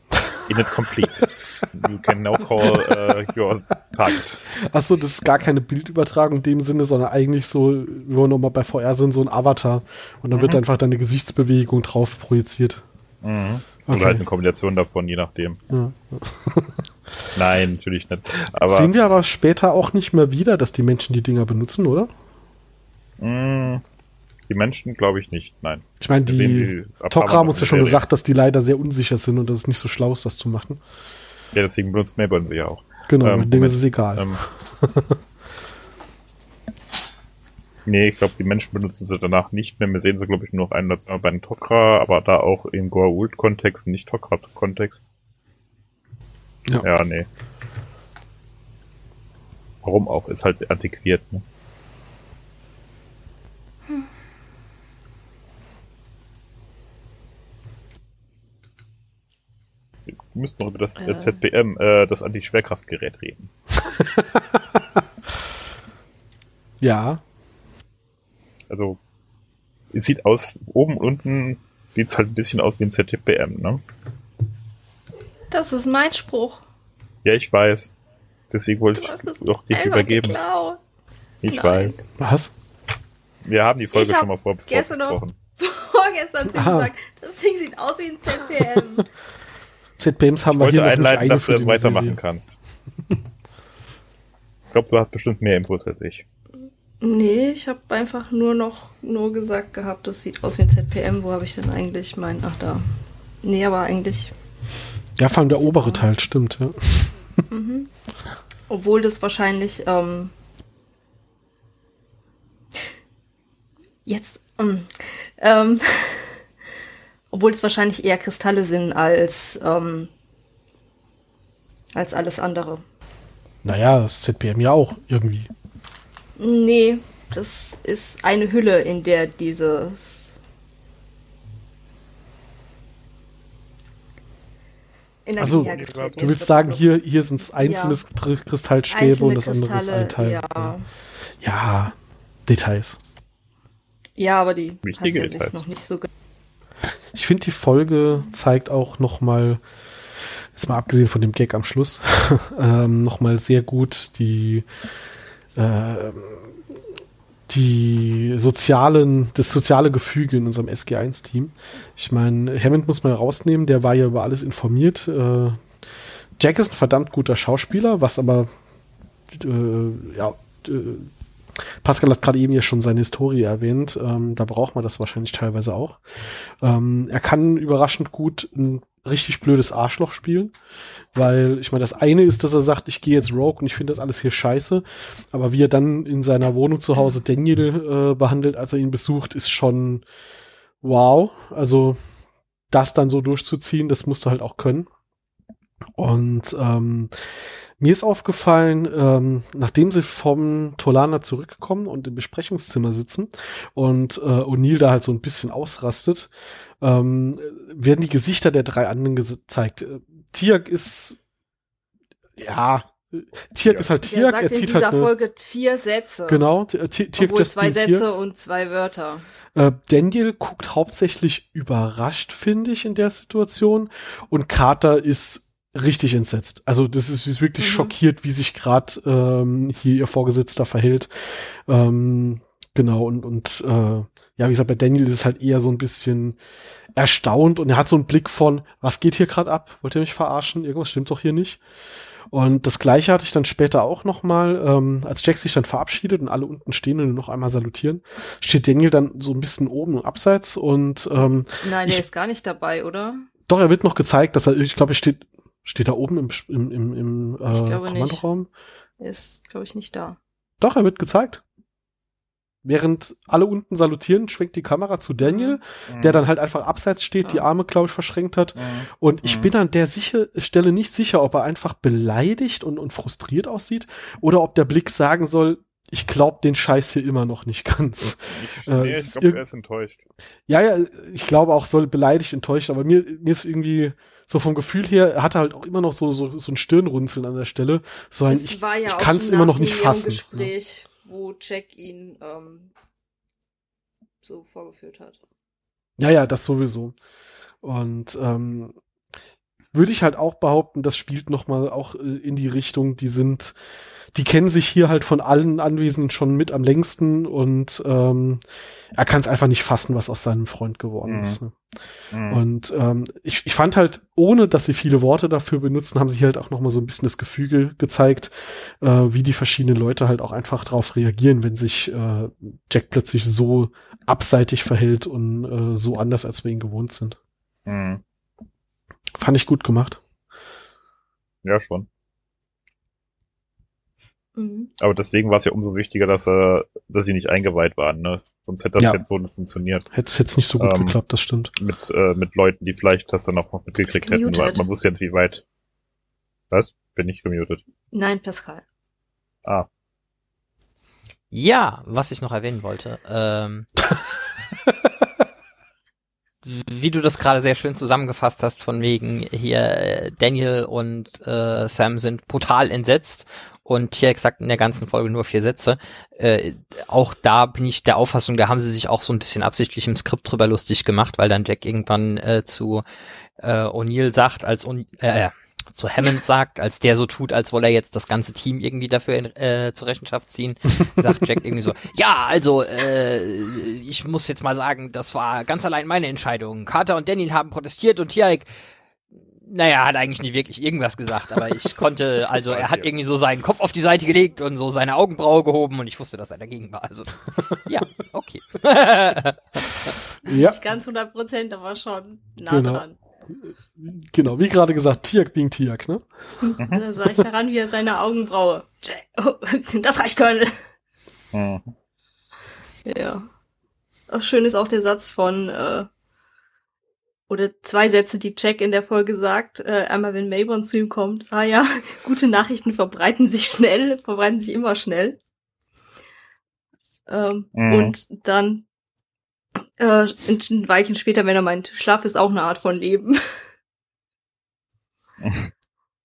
Init complete. You can now call uh, your target. Achso, das ist gar keine Bildübertragung in dem Sinne, sondern eigentlich so, wie wir nochmal bei VR sind, so ein Avatar. Und dann wird einfach deine Gesichtsbewegung drauf projiziert. Mhm. Okay. Oder halt eine Kombination davon, je nachdem. Ja. Nein, natürlich nicht. Aber Sehen wir aber später auch nicht mehr wieder, dass die Menschen die Dinger benutzen, oder? mh, die Menschen glaube ich nicht, nein. Ich meine, die die Talker haben uns ja schon der gesagt, dass die leider sehr unsicher sind und dass es nicht so schlau ist, das zu machen. Ja, deswegen benutzt Mayborn sie ja auch. Genau, Ähm, mit dem ist es egal. Ähm, nee, ich glaube, die Menschen benutzen sie danach nicht mehr. Wir sehen sie, glaube ich, nur noch ein zwei Mal bei den Tok'ra, aber da auch im Goa'uld-Kontext, nicht Tok'ra-Kontext. Ja. ja, nee. Warum auch? Ist halt antiquiert, ne? Wir müssen noch über das äh. Äh. ZBM, äh, das Anti-Schwerkraftgerät reden. Ja, Also, es sieht aus, oben und unten sieht es halt ein bisschen aus wie ein ZTBM, ne? Das ist mein Spruch. Ja, ich weiß. Deswegen wollte ich doch dich übergeben. geklaut. Ich Nein. weiß. was? Wir haben die Folge Ich hab schon mal vor, gestern vorgesprochen. Vorgestern zu Aha. gesagt, das Ding sieht aus wie ein ZPM. ZBMs haben Ich wir hier noch nicht einleiten, dass du weitermachen Serie. kannst. Ich glaube, du hast bestimmt mehr Infos als ich. nee, ich habe einfach nur noch nur gesagt gehabt, das sieht aus wie ein ZPM. Wo habe ich denn eigentlich mein... Ach, da. Nee, aber eigentlich... Ja, vor allem der obere Teil, stimmt, ja. Obwohl das wahrscheinlich... Ähm, Jetzt, ähm, ähm, obwohl es wahrscheinlich eher Kristalle sind als, ähm, als alles andere. Naja, das ZBM ja auch irgendwie. Nee, das ist eine Hülle, in der dieses Also, Du willst sagen, hier, hier sind es einzelne Kr- Kristallstäbe Einzelne und das andere ist ein Teil. ja. Ja, Details. Ja, aber die Wichtige ja Details. noch nicht so ge- Ich finde, die Folge zeigt auch noch mal, jetzt mal abgesehen von dem Gag am Schluss, ähm, noch mal sehr gut die ähm, die sozialen, das soziale Gefüge in unserem SG1-Team. Ich meine, Hammond muss man rausnehmen, der war ja über alles informiert. Äh, Jack ist ein verdammt guter Schauspieler, was aber äh, ja, äh, Pascal hat gerade eben ja schon seine Historie erwähnt. Ähm, da braucht man das wahrscheinlich teilweise auch. Ähm, er kann überraschend gut ein richtig blödes Arschloch spielen, weil ich meine, das eine ist, dass er sagt, ich gehe jetzt Rogue und ich finde das alles hier scheiße, aber wie er dann in seiner Wohnung zu Hause Daniel äh, behandelt, als er ihn besucht, ist schon wow. Also das dann so durchzuziehen, das musst du halt auch können. Und ähm, mir ist aufgefallen, ähm, nachdem sie vom Tolana zurückkommen und im Besprechungszimmer sitzen und äh, O'Neill da halt so ein bisschen ausrastet, ähm, werden die Gesichter der drei anderen gezeigt. Äh, Tiak ist, ja, äh, Tiak Ja. ist halt Der Tiak, sagt er in zieht dieser halt eine, Folge vier Sätze. genau, Ti- Ti- Tiak obwohl zwei Sätze here. und zwei Wörter. Äh, Daniel guckt hauptsächlich überrascht, finde ich, in der Situation. Und Carter ist richtig entsetzt. Also das ist, ist wirklich Mhm. schockiert, wie sich gerade ähm, hier ihr Vorgesetzter verhält. Ähm, genau, und, und äh, ja, wie gesagt, bei Daniel ist es halt eher so ein bisschen erstaunt und er hat so einen Blick von, was geht hier gerade ab? Wollt ihr mich verarschen? Irgendwas stimmt doch hier nicht. Und das gleiche hatte ich dann später auch noch mal, ähm, als Jack sich dann verabschiedet und alle unten stehen und noch einmal salutieren, steht Daniel dann so ein bisschen oben im Abseits und ähm, Nein, Ich- der ist gar nicht dabei, oder? doch, er wird noch gezeigt, dass er, ich glaube, er steht, steht da oben im, im, im, im äh. Kommandoraum. Er ist, glaube ich, nicht da. Doch, er wird gezeigt. Während alle unten salutieren, schwenkt die Kamera zu Daniel, der dann halt einfach abseits steht, die Ja. Arme, glaube ich, verschränkt hat. Mhm. Und ich Mhm. bin an der sicher, Stelle nicht sicher, ob er einfach beleidigt und, und frustriert aussieht oder ob der Blick sagen soll, ich glaube den Scheiß hier immer noch nicht ganz. Ich, Äh, nee, ich glaube, er ist enttäuscht. Ja, ja, ich glaube auch, soll beleidigt, enttäuscht, aber mir, mir ist irgendwie so vom Gefühl her, er hatte halt auch immer noch so, so, so ein Stirnrunzeln an der Stelle. So ein, ich, ja ich kann es immer noch nicht fassen. ne? Gespräch, wo Jack ihn ähm, so vorgeführt hat. Ja, ja, das sowieso. Und ähm, würde ich halt auch behaupten, das spielt noch mal auch äh, in die Richtung, die sind, die kennen sich hier halt von allen Anwesenden schon mit am längsten und ähm, er kann es einfach nicht fassen, was aus seinem Freund geworden Mhm. ist. Ne? Mhm. Und ähm, ich, ich fand halt, ohne dass sie viele Worte dafür benutzen, haben sie halt auch noch mal so ein bisschen das Gefüge gezeigt, äh, wie die verschiedenen Leute halt auch einfach darauf reagieren, wenn sich äh, Jack plötzlich so abseitig verhält und äh, so anders, als wir ihn gewohnt sind. Mhm. Fand ich gut gemacht. Ja, schon. Mhm. Aber deswegen war es ja umso wichtiger, dass er, dass sie nicht eingeweiht waren, ne? Sonst hätte das Ja. jetzt so nicht funktioniert. Hätte jetzt nicht so gut Ähm, geklappt, das stimmt. Mit, äh, mit Leuten, die vielleicht das dann auch noch mitgekriegt hätten, weil man wusste ja nicht, wie weit. Was? Bin ich gemutet. Nein, Pascal. Ah. Ja, was ich noch erwähnen wollte. Ähm, wie du das gerade sehr schön zusammengefasst hast, von wegen hier äh, Daniel und äh, Sam sind brutal entsetzt und hier exakt in der ganzen Folge nur vier Sätze. Äh, auch da bin ich der Auffassung, da haben sie sich auch so ein bisschen absichtlich im Skript drüber lustig gemacht, weil dann Jack irgendwann äh, zu äh, O'Neill sagt, als On äh, zu Hammond sagt, als der so tut, als wolle er jetzt das ganze Team irgendwie dafür in, äh, zur Rechenschaft ziehen, sagt Jack irgendwie so, ja, also äh, ich muss jetzt mal sagen, das war ganz allein meine Entscheidung. Carter und Daniel haben protestiert und Tiaik, naja, hat eigentlich nicht wirklich irgendwas gesagt, aber ich konnte, also er hat irgendwie so seinen Kopf auf die Seite gelegt und so seine Augenbraue gehoben und ich wusste, dass er dagegen war. Also ja, okay. Ja, Nicht ganz 100 Prozent, aber schon nah Genau. dran. genau, wie gerade gesagt, Tiak being Tiak, ne? Da sah ich daran, wie er seine Augenbraue. Das reicht, Colonel. Mhm. Ja. Auch schön ist auch der Satz von, äh, oder zwei Sätze, die Jack in der Folge sagt. Äh, einmal, wenn Mayborn zu ihm kommt, ah ja, gute Nachrichten verbreiten sich schnell, verbreiten sich immer schnell. Ähm, Mhm. Und dann äh, ein, Weilchen später, wenn er meint, Schlaf ist auch eine Art von Leben. ja,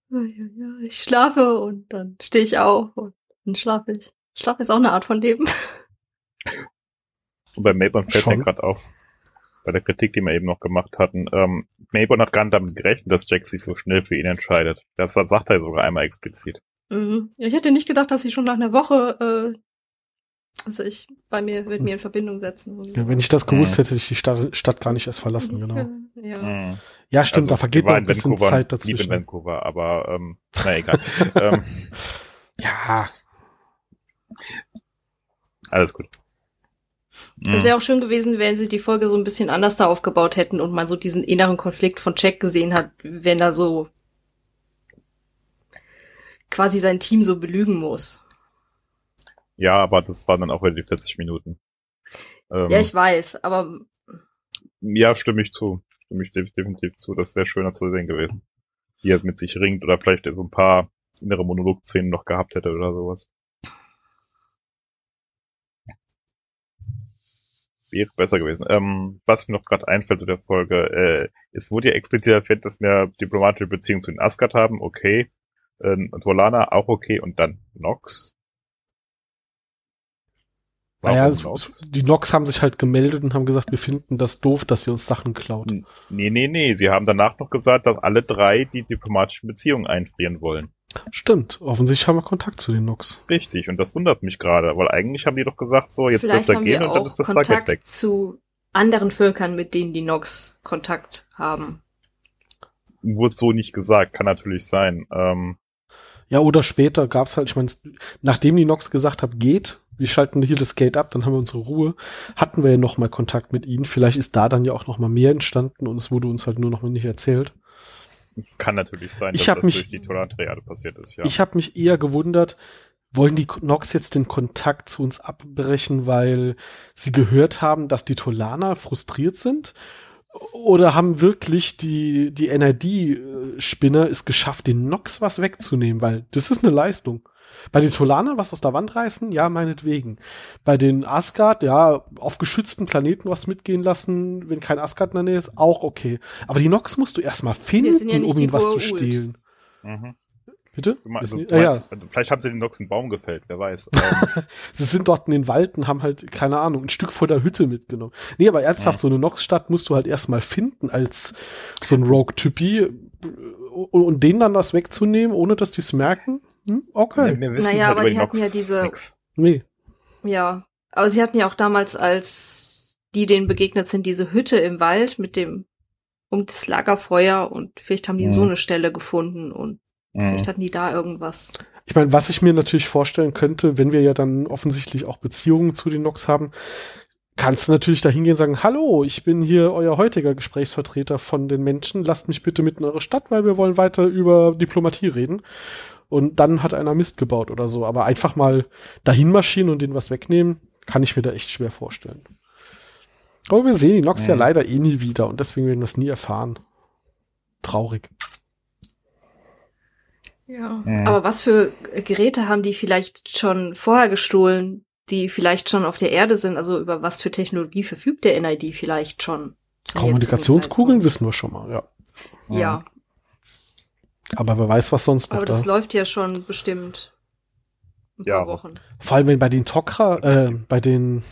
ja, ja, ich schlafe und dann stehe ich auf und dann schlafe ich. Schlaf ist auch eine Art von Leben. Und bei Mayborn fällt Schon. mir gerade auf, bei der Kritik, die wir eben noch gemacht hatten, ähm, Mayborn hat gar nicht damit gerechnet, dass Jack sich so schnell für ihn entscheidet. Das sagt er sogar einmal explizit. Mhm. Ja, Ich hätte nicht gedacht, dass sie schon nach einer Woche äh, also ich bei mir mit mir in Verbindung setzen. Ja, wenn ich das gewusst Mhm. hätte, hätte ich die Stadt, Stadt gar nicht erst verlassen, genau. Ja. Mhm. Ja, stimmt, Also, da vergeht noch ein in bisschen Vancouver, Zeit Lieb in dazwischen. Vancouver, aber ähm, na egal. ähm, Ja, alles gut. Es Mhm. wäre auch schön gewesen, wenn sie die Folge so ein bisschen anders da aufgebaut hätten und man so diesen inneren Konflikt von Jack gesehen hat, wenn er so quasi sein Team so belügen muss. Ja, aber das waren dann auch wieder die 40 Minuten. Ähm, Ja, ich weiß, aber ja, stimme ich zu. Stimme ich def- definitiv zu. Das wäre schöner zu sehen gewesen. Wie er mit sich ringt oder vielleicht so ein paar innere Monologszenen noch gehabt hätte oder sowas. Wäre besser gewesen. Ähm, was mir noch gerade einfällt zu der Folge, äh, es wurde ja explizit erwähnt, dass wir diplomatische Beziehungen zu den Asgard haben, okay. Ähm, und Volana auch okay und dann Nox. naja, Warum es, Nox? es, die Nox haben sich halt gemeldet und haben gesagt, wir finden das doof, dass sie uns Sachen klaut. N- Nee, nee, nee. Sie haben danach noch gesagt, dass alle drei die diplomatischen Beziehungen einfrieren wollen. Stimmt, offensichtlich haben wir Kontakt zu den Nox. Richtig. Und das wundert mich gerade, weil eigentlich haben die doch gesagt, so, jetzt vielleicht dürft ihr gehen und dann ist das Target Kontakt weg. zu anderen Völkern, mit denen die Nox Kontakt haben. Wurde so nicht gesagt, kann natürlich sein. Ähm, Ja, oder später gab's halt, ich meine, nachdem die Nox gesagt hat, geht, wir schalten hier das Gate ab, dann haben wir unsere Ruhe, hatten wir ja noch mal Kontakt mit ihnen. Vielleicht ist da dann ja auch noch mal mehr entstanden und es wurde uns halt nur noch mal nicht erzählt. Kann natürlich sein, Ich dass das mich- durch die Tolatreade passiert ist, ja. Ich habe mich eher gewundert, wollen die Nox jetzt den Kontakt zu uns abbrechen, weil sie gehört haben, dass die Tolaner frustriert sind? Oder haben wirklich die, die NRD-Spinner es geschafft, den Nox was wegzunehmen? Weil das ist eine Leistung. Bei den Tolaner was aus der Wand reißen? Ja, meinetwegen. Bei den Asgard, ja, auf geschützten Planeten was mitgehen lassen, wenn kein Asgard in der Nähe ist, auch okay. Aber die Nox musst du erstmal finden, ja um ihnen was zu stehlen. Mhm. Bitte? Du meinst, Wissen du die- meinst, ah, ja. also vielleicht haben sie den Nox einen Baum gefällt, wer weiß. Ähm, Sie sind dort in den Wald und haben halt, keine Ahnung, ein Stück vor der Hütte mitgenommen. Nee, aber ernsthaft, Ja. so eine Nox-Stadt musst du halt erstmal finden als so ein Rogue-Typi und, und denen dann was wegzunehmen, ohne dass die es merken? Hm? Okay. wir wissen Naja, halt aber die hatten ja Nox diese- nix. Nee. Ja, aber sie hatten ja auch damals, als die denen begegnet sind, diese Hütte im Wald mit dem um das Lagerfeuer und vielleicht haben die Mhm. so eine Stelle gefunden und Mhm. vielleicht hatten die da irgendwas. Ich meine, was ich mir natürlich vorstellen könnte, wenn wir ja dann offensichtlich auch Beziehungen zu den Nox haben, kannst du natürlich da hingehen und sagen, hallo, ich bin hier euer heutiger Gesprächsvertreter von den Menschen, lasst mich bitte mit in eure Stadt, weil wir wollen weiter über Diplomatie reden. Und dann hat einer Mist gebaut oder so. Aber einfach mal dahin marschieren und denen was wegnehmen, kann ich mir da echt schwer vorstellen. Aber wir sehen die Nox ja Mhm. leider eh nie wieder und deswegen werden wir es nie erfahren. Traurig. Ja. Mhm. Aber was für Geräte haben die vielleicht schon vorher gestohlen, die vielleicht schon auf der Erde sind? Also über was für Technologie verfügt der NID vielleicht schon? Kommunikationskugeln wissen wir schon mal, ja. Ja, Aber wer weiß, was sonst noch aber da. das läuft ja schon bestimmt ein Ja. paar Wochen. Vor allem, wenn bei den Tok'ra, äh, bei den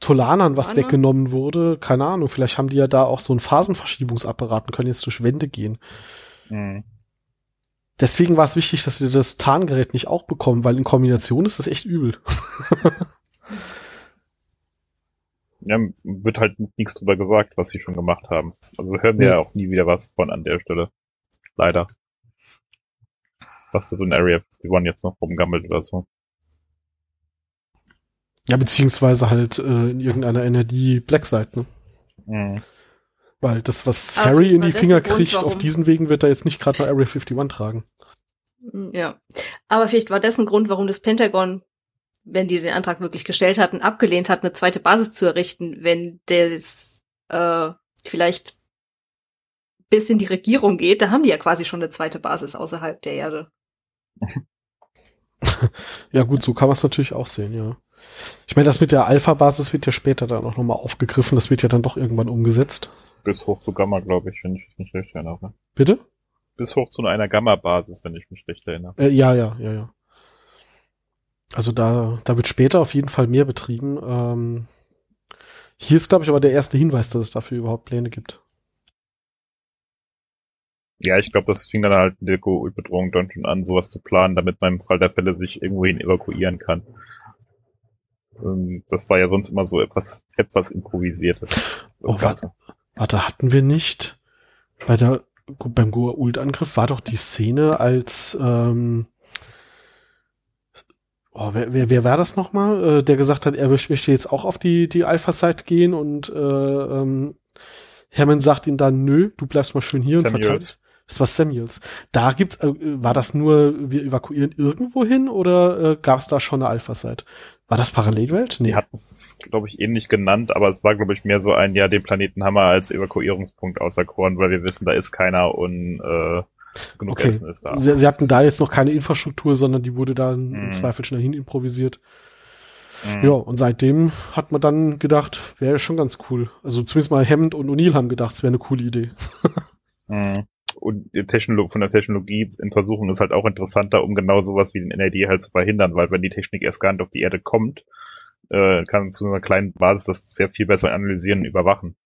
Tolanern was Tolaner? weggenommen wurde, keine Ahnung, vielleicht haben die ja da auch so einen Phasenverschiebungsapparat und können jetzt durch Wände gehen. Mhm. Deswegen war es wichtig, dass sie das Tarngerät nicht auch bekommen, weil in Kombination ist das echt übel. Ja, wird halt nichts drüber gesagt, was sie schon gemacht haben. Also hören wir Nee. ja auch nie wieder was von an der Stelle. Leider. Was so in Area 51 jetzt noch rumgammelt oder so. Ja, beziehungsweise halt äh, in irgendeiner NRD Blackside, ne? Mhm. Weil das, was Aber Harry in die Finger der Grund, kriegt, auf diesen Wegen wird er jetzt nicht gerade nach Area 51 tragen. Ja. Aber vielleicht war das ein Grund, warum das Pentagon wenn die den Antrag wirklich gestellt hatten, abgelehnt hat, eine zweite Basis zu errichten, wenn das äh, vielleicht bis in die Regierung geht, da haben die ja quasi schon eine zweite Basis außerhalb der Erde. ja gut, so kann man es natürlich auch sehen, ja. Ich meine, das mit der Alpha-Basis wird ja später dann auch nochmal aufgegriffen. Das wird ja dann doch irgendwann umgesetzt. Bis hoch zu Gamma, glaube ich, wenn ich mich recht erinnere. Bitte? Bis hoch zu einer Gamma-Basis, wenn ich mich recht erinnere. Äh, ja, ja, ja, ja. Also da, da wird später auf jeden Fall mehr betrieben. Ähm, hier ist, glaube ich, aber der erste Hinweis, dass es dafür überhaupt Pläne gibt. Ja, ich glaube, das fing dann halt mit der Bedrohung Dungeon an, sowas zu planen, damit man im Fall der Fälle sich irgendwohin evakuieren kann. Ähm, das war ja sonst immer so etwas, etwas improvisiertes. Oh, warte, warte, hatten wir nicht bei der, beim Goa'uld-Angriff war doch die Szene, als, ähm, oh, wer, wer, wer war das nochmal, äh, der gesagt hat, er möchte jetzt auch auf die, die Alpha-Site gehen und, äh, ähm, Hermann sagt ihm dann, nö, du bleibst mal schön hier Samuels. und verteidigst. Das war Samuels. Da gibt, äh, war das nur, wir evakuieren irgendwo hin oder äh, gab es da schon eine Alpha-Site? War das Parallelwelt? Nee. Die hatten es, glaube ich, ähnlich genannt, aber es war, glaube ich, mehr so ein, ja, den Planeten haben wir als Evakuierungspunkt auserkoren, weil wir wissen, da ist keiner und äh, genug okay. Essen ist da. Sie, sie, hatten da jetzt noch keine Infrastruktur, sondern die wurde dann mm. im mhm. Zweifel schnell hin improvisiert. Mm. Ja, und seitdem hat man dann gedacht, wäre schon ganz cool. Also zumindest mal Hammond und O'Neill haben gedacht, es wäre eine coole Idee. mm und die Technologie, von der Technologieuntersuchung ist halt auch interessanter, um genau sowas wie den NRD halt zu verhindern, weil wenn die Technik erst gar nicht auf die Erde kommt, äh, kann zu einer kleinen Basis das sehr viel besser analysieren und überwachen.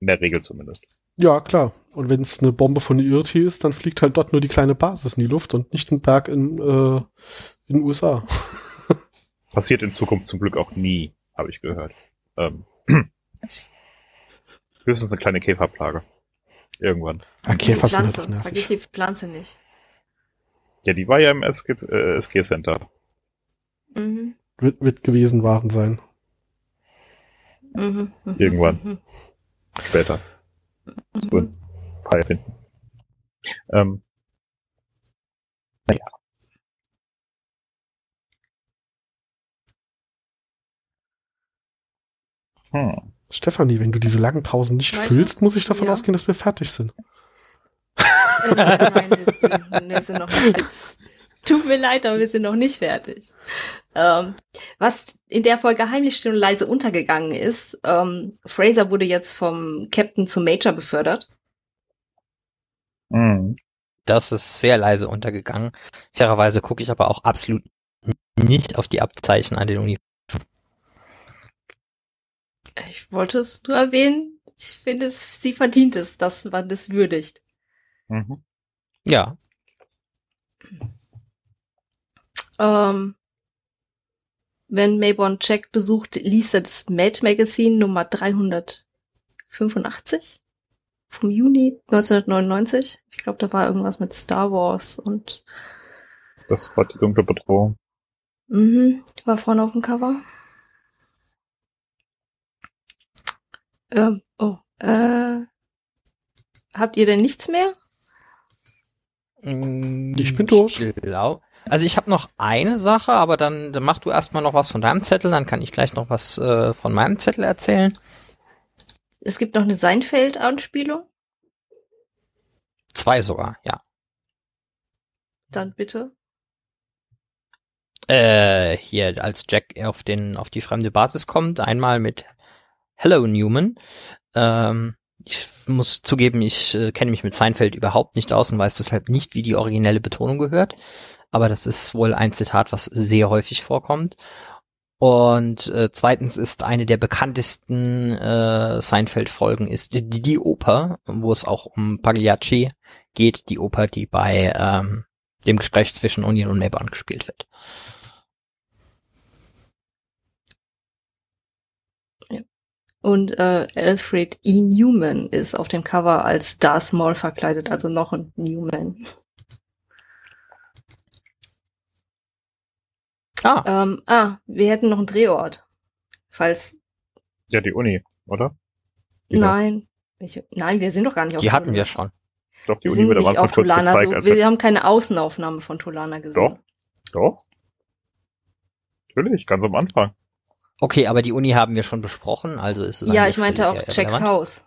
In der Regel zumindest. Ja, klar. Und wenn es eine Bombe von IRT ist, dann fliegt halt dort nur die kleine Basis in die Luft und nicht ein Berg in, äh, in den USA. Passiert in Zukunft zum Glück auch nie, habe ich gehört. Ähm. Höchstens eine kleine Käferplage. Irgendwann. Ah, Käfer die Pflanze. Halt Vergiss die Pflanze nicht. Ja, die war ja im SG, äh, SG Center. Mhm. Wird, wird gewesen waren sein. Mhm. mhm Irgendwann. Mhm. Später. Mhm. So ein paar Jahrzehnten. Ähm, naja. Hm. Stefanie, wenn du diese langen Pausen nicht Weiter? füllst, muss ich davon ja. ausgehen, dass wir fertig sind. Äh, nein, wir sind, wir sind noch nicht. Tut mir leid, aber wir sind noch nicht fertig. Ähm, was in der Folge heimlich still und leise untergegangen ist, ähm, Fraser wurde jetzt vom Captain zum Major befördert. Mhm. Das ist sehr leise untergegangen. Fairerweise gucke ich aber auch absolut nicht auf die Abzeichen an den Uniformen. Ich wollte es nur erwähnen. Ich finde es, sie verdient es, dass man das würdigt. Mhm. Ja. Ähm, wenn Mayborn Jack besucht, liest er das Mad Magazine Nummer 385 vom Juni 1999. Ich glaube, da war irgendwas mit Star Wars und das war die dunkle Bedrohung. Mhm, war vorne auf dem Cover. Ähm, oh, äh, habt ihr denn nichts mehr? Mm, ich bin durch. Also ich habe noch eine Sache, aber dann, dann mach du erstmal noch was von deinem Zettel, dann kann ich gleich noch was äh, von meinem Zettel erzählen. Es gibt noch eine Seinfeld-Anspielung. Zwei sogar, ja. Dann bitte. Äh, hier, als Jack auf den, auf die fremde Basis kommt, einmal mit Hello Newman. Ähm, ich muss zugeben, ich äh, kenne mich mit Seinfeld überhaupt nicht aus und weiß deshalb nicht, wie die originelle Betonung gehört. Aber das ist wohl ein Zitat, was sehr häufig vorkommt. Und äh, zweitens ist eine der bekanntesten äh, Seinfeld-Folgen ist die, die Oper, wo es auch um Pagliacci geht, die Oper, die bei ähm, dem Gespräch zwischen Onion und Mayborn gespielt wird. Und äh, Alfred E. Newman ist auf dem Cover als Darth Maul verkleidet, also noch ein Newman. Ah. Ähm, ah, wir hätten noch einen Drehort. Falls. Ja, die Uni, oder? Die nein. Welche? Nein, wir sind doch gar nicht auf Die hatten wir schon. Doch, die wir Uni sind wird nicht auf Tulana. Gezeigt, so, wir haben keine Außenaufnahme von Tulana gesehen. Doch. Doch. Natürlich, ganz am Anfang. Okay, aber die Uni haben wir schon besprochen, also ist es Ja, ich meinte Stelle auch irrelevant. Haus.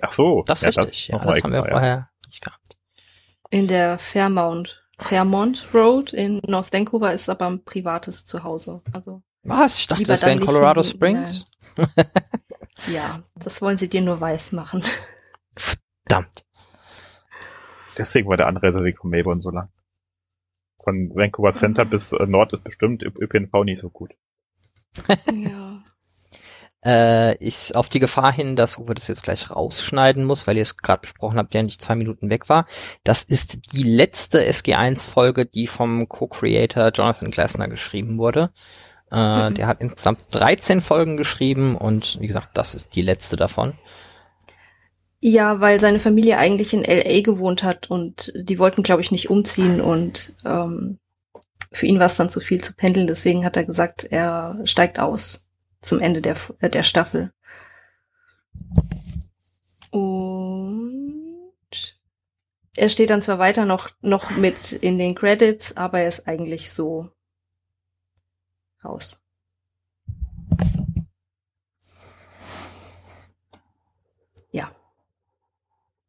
Ach so. Das ist richtig, ja, noch mal das haben wir ja. vorher nicht gehabt. In der Fairmount, Fairmont Road in North Vancouver ist aber ein privates Zuhause. Also, Was? Ich dachte, das wäre in Colorado hin- Springs. ja, das wollen sie dir nur weiß machen. Verdammt. Deswegen war der Anreiseweg von Melbourne so lang. Von Vancouver Center bis äh, Nord ist bestimmt ÖPNV nicht so gut. Ja. Äh, ich auf die Gefahr hin, dass Uwe das jetzt gleich rausschneiden muss, weil ihr es gerade besprochen habt, während ich zwei Minuten weg war. Das ist die letzte SG1-Folge, die vom Co-Creator Jonathan Glasner geschrieben wurde. Äh, Mhm. Der hat insgesamt 13 Folgen geschrieben und wie gesagt, das ist die letzte davon. Ja, weil seine Familie eigentlich in LA gewohnt hat und die wollten, glaube ich, nicht umziehen und ähm, für ihn war es dann zu viel zu pendeln. Deswegen hat er gesagt, er steigt aus zum Ende der, äh, der Staffel. Und er steht dann zwar weiter noch, noch mit in den Credits, aber er ist eigentlich so raus. Ja.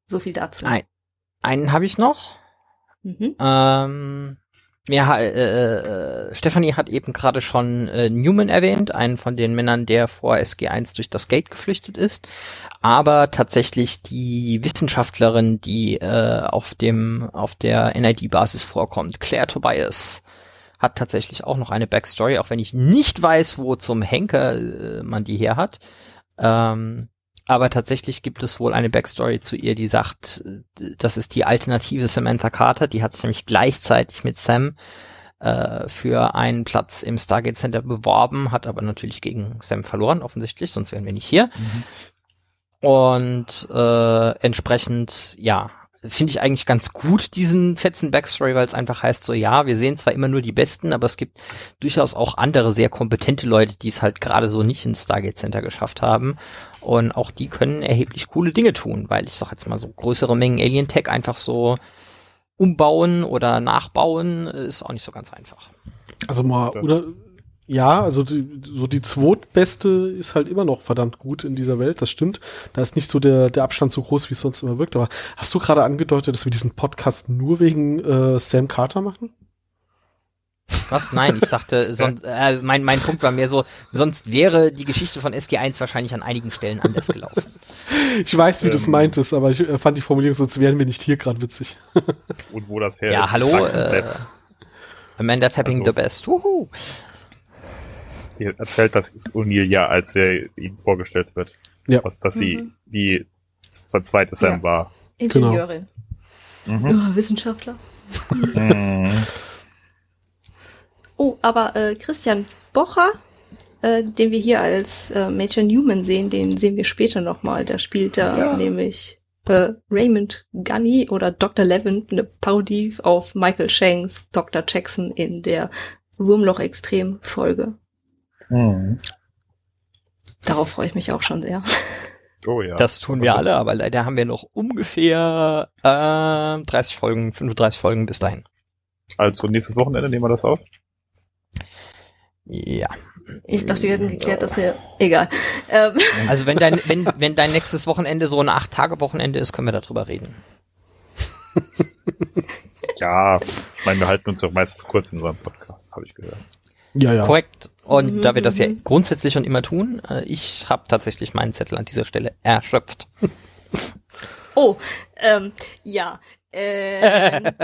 So viel dazu. Ein, einen habe ich noch. Mhm. Ähm, ja, äh, äh, Stefanie hat eben gerade schon äh, Newman erwähnt, einen von den Männern, der vor SG1 durch das Gate geflüchtet ist. Aber tatsächlich die Wissenschaftlerin, die äh, auf dem auf der NID-Basis vorkommt, Claire Tobias, hat tatsächlich auch noch eine Backstory, auch wenn ich nicht weiß, wo zum Henker äh, man die her hat. Ähm, aber tatsächlich gibt es wohl eine Backstory zu ihr, die sagt, das ist die alternative Samantha Carter. Die hat sich nämlich gleichzeitig mit Sam äh, für einen Platz im Stargate Center beworben, hat aber natürlich gegen Sam verloren, offensichtlich, sonst wären wir nicht hier. Und äh, entsprechend, ja, finde ich eigentlich ganz gut, diesen fetzen Backstory, weil es einfach heißt so, ja, wir sehen zwar immer nur die Besten, aber es gibt durchaus auch andere sehr kompetente Leute, die es halt gerade so nicht ins Stargate Center geschafft haben. Und auch die können erheblich coole Dinge tun, weil ich sag jetzt mal so größere Mengen Alien Tech einfach so umbauen oder nachbauen ist auch nicht so ganz einfach. Also mal, oder, ja, also die, so die zweitbeste ist halt immer noch verdammt gut in dieser Welt, das stimmt. Da ist nicht so der, der Abstand so groß, wie es sonst immer wirkt. Aber hast du gerade angedeutet, dass wir diesen Podcast nur wegen äh, Sam Carter machen? Was? Nein, ich sagte, sonst, äh, mein, mein Punkt war mehr so, sonst wäre die Geschichte von SG1 wahrscheinlich an einigen Stellen anders gelaufen. Ich weiß, wie du es Ähm. meintest, aber ich äh, fand die Formulierung, sonst wären wir nicht hier gerade witzig. Und wo das her Ja, ist. hallo, sagt es äh. Amanda Tapping Also- the best. Wuhu. Erzählt das O'Neill ja, als er ihm vorgestellt wird. Ja. Was, dass sie Mhm. die zweite Sam Ja. war. Ingenieurin. Mhm. Oh, Wissenschaftler. Mhm. Oh, aber äh, Christian Bocher, äh, den wir hier als äh, Major Newman sehen, den sehen wir später nochmal. Da spielt er Ja. nämlich äh, Raymond Gunny oder Dr. Levin, eine Parodie auf Michael Shanks Dr. Jackson in der Wurmloch-Extrem-Folge. Mhm. Darauf freue ich mich auch schon sehr. Oh ja. Das tun wir alle, aber leider haben wir noch ungefähr äh, 30 Folgen, 35 Folgen bis dahin. Also nächstes Wochenende nehmen wir das auf. Ja. Ich dachte, wir hätten geklärt, dass wir... Egal. Ähm, Also wenn dein, wenn, wenn dein nächstes Wochenende so ein Acht-Tage-Wochenende ist, können wir darüber reden. Ja, ich meine, wir halten uns doch meistens kurz in unserem Podcast, habe ich gehört. Ja, ja. Korrekt. Und Mhm, da wir das ja mhm. grundsätzlich schon immer tun, äh, ich habe tatsächlich meinen Zettel an dieser Stelle erschöpft. oh, ähm, ja. Ähm,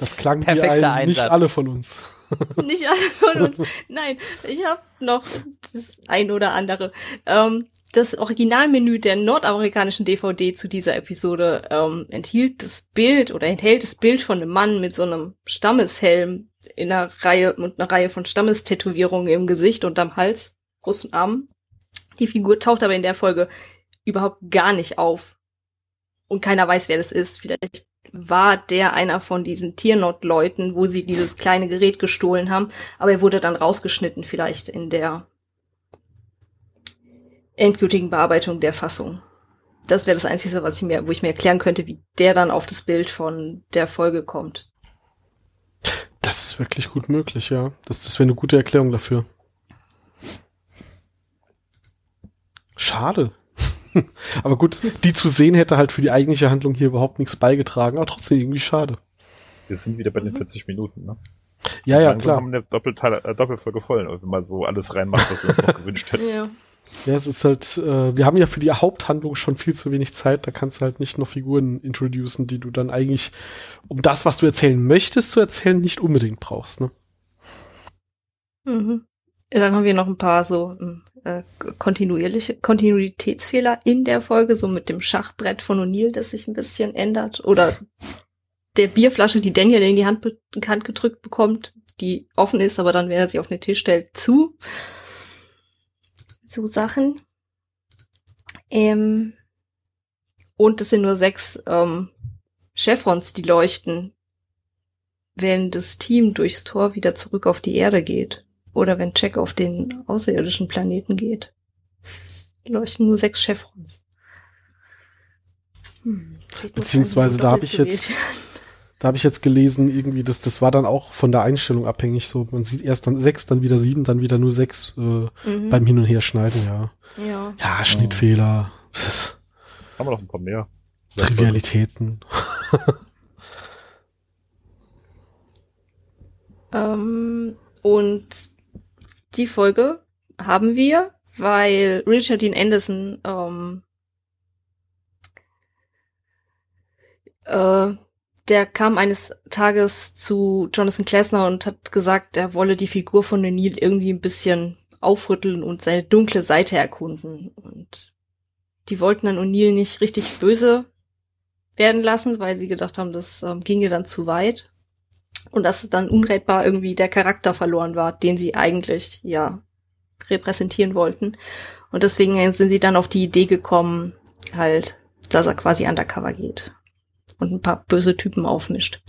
Das klang wie Perfekter ein, nicht alle von uns. Nicht alle von uns. Nein, ich habe noch das ein oder andere. Ähm, das Originalmenü der nordamerikanischen DVD zu dieser Episode ähm, enthielt das Bild oder enthält das Bild von einem Mann mit so einem Stammeshelm in einer Reihe und einer Reihe von Stammestätowierungen im Gesicht und am Hals, Brust und Armen. Die Figur taucht aber in der Folge überhaupt gar nicht auf. Und keiner weiß, wer das ist. Vielleicht war der einer von diesen Tiernot-Leuten, wo sie dieses kleine Gerät gestohlen haben, aber er wurde dann rausgeschnitten, vielleicht in der endgültigen Bearbeitung der Fassung. Das wäre das Einzige, was ich mir, wo ich mir erklären könnte, wie der dann auf das Bild von der Folge kommt. Das ist wirklich gut möglich, ja. Das, das wäre eine gute Erklärung dafür. Schade. aber gut, die zu sehen hätte halt für die eigentliche Handlung hier überhaupt nichts beigetragen, aber trotzdem irgendwie schade. Wir sind wieder bei den 40 Minuten, ne? Ja, ja, klar. haben wir eine Doppelteil, äh, Doppelfolge voll, wenn man so alles reinmacht, was wir uns noch gewünscht hätten. Ja. Ja, es ist halt, äh, wir haben ja für die Haupthandlung schon viel zu wenig Zeit, da kannst du halt nicht noch Figuren introducen, die du dann eigentlich, um das, was du erzählen möchtest, zu erzählen, nicht unbedingt brauchst, ne? Mhm. Ja, dann haben wir noch ein paar so ähm, äh, kontinuierliche Kontinuitätsfehler in der Folge, so mit dem Schachbrett von O'Neill, das sich ein bisschen ändert. Oder der Bierflasche, die Daniel in die Hand, Hand gedrückt bekommt, die offen ist, aber dann, wenn er sie auf den Tisch stellt, zu. So Sachen. Ähm, und es sind nur sechs ähm, Chevrons, die leuchten, wenn das Team durchs Tor wieder zurück auf die Erde geht. Oder wenn Jack auf den außerirdischen Planeten geht. Leuchten nur sechs Chevrons. Hm, Beziehungsweise da hab doppelt ich jetzt-. Da habe ich jetzt gelesen, irgendwie, das, das war dann auch von der Einstellung abhängig, so, man sieht erst dann sechs, dann wieder sieben, dann wieder nur sechs äh, Mhm. beim Hin- und Herschneiden, ja. ja. Ja, Schnittfehler, das, Haben wir noch ein paar mehr. Trivialitäten. Ähm, und die Folge haben wir, weil Richard Dean Anderson ähm, äh, der kam eines Tages zu Jonathan Klesner und hat gesagt, er wolle die Figur von Neil irgendwie ein bisschen aufrütteln und seine dunkle Seite erkunden. Und die wollten dann O'Neill nicht richtig böse werden lassen, weil sie gedacht haben, das ähm, ginge dann zu weit. Und dass dann unrettbar irgendwie der Charakter verloren war, den sie eigentlich, ja, repräsentieren wollten. Und deswegen sind sie dann auf die Idee gekommen, halt, dass er quasi undercover geht und ein paar böse Typen aufmischt.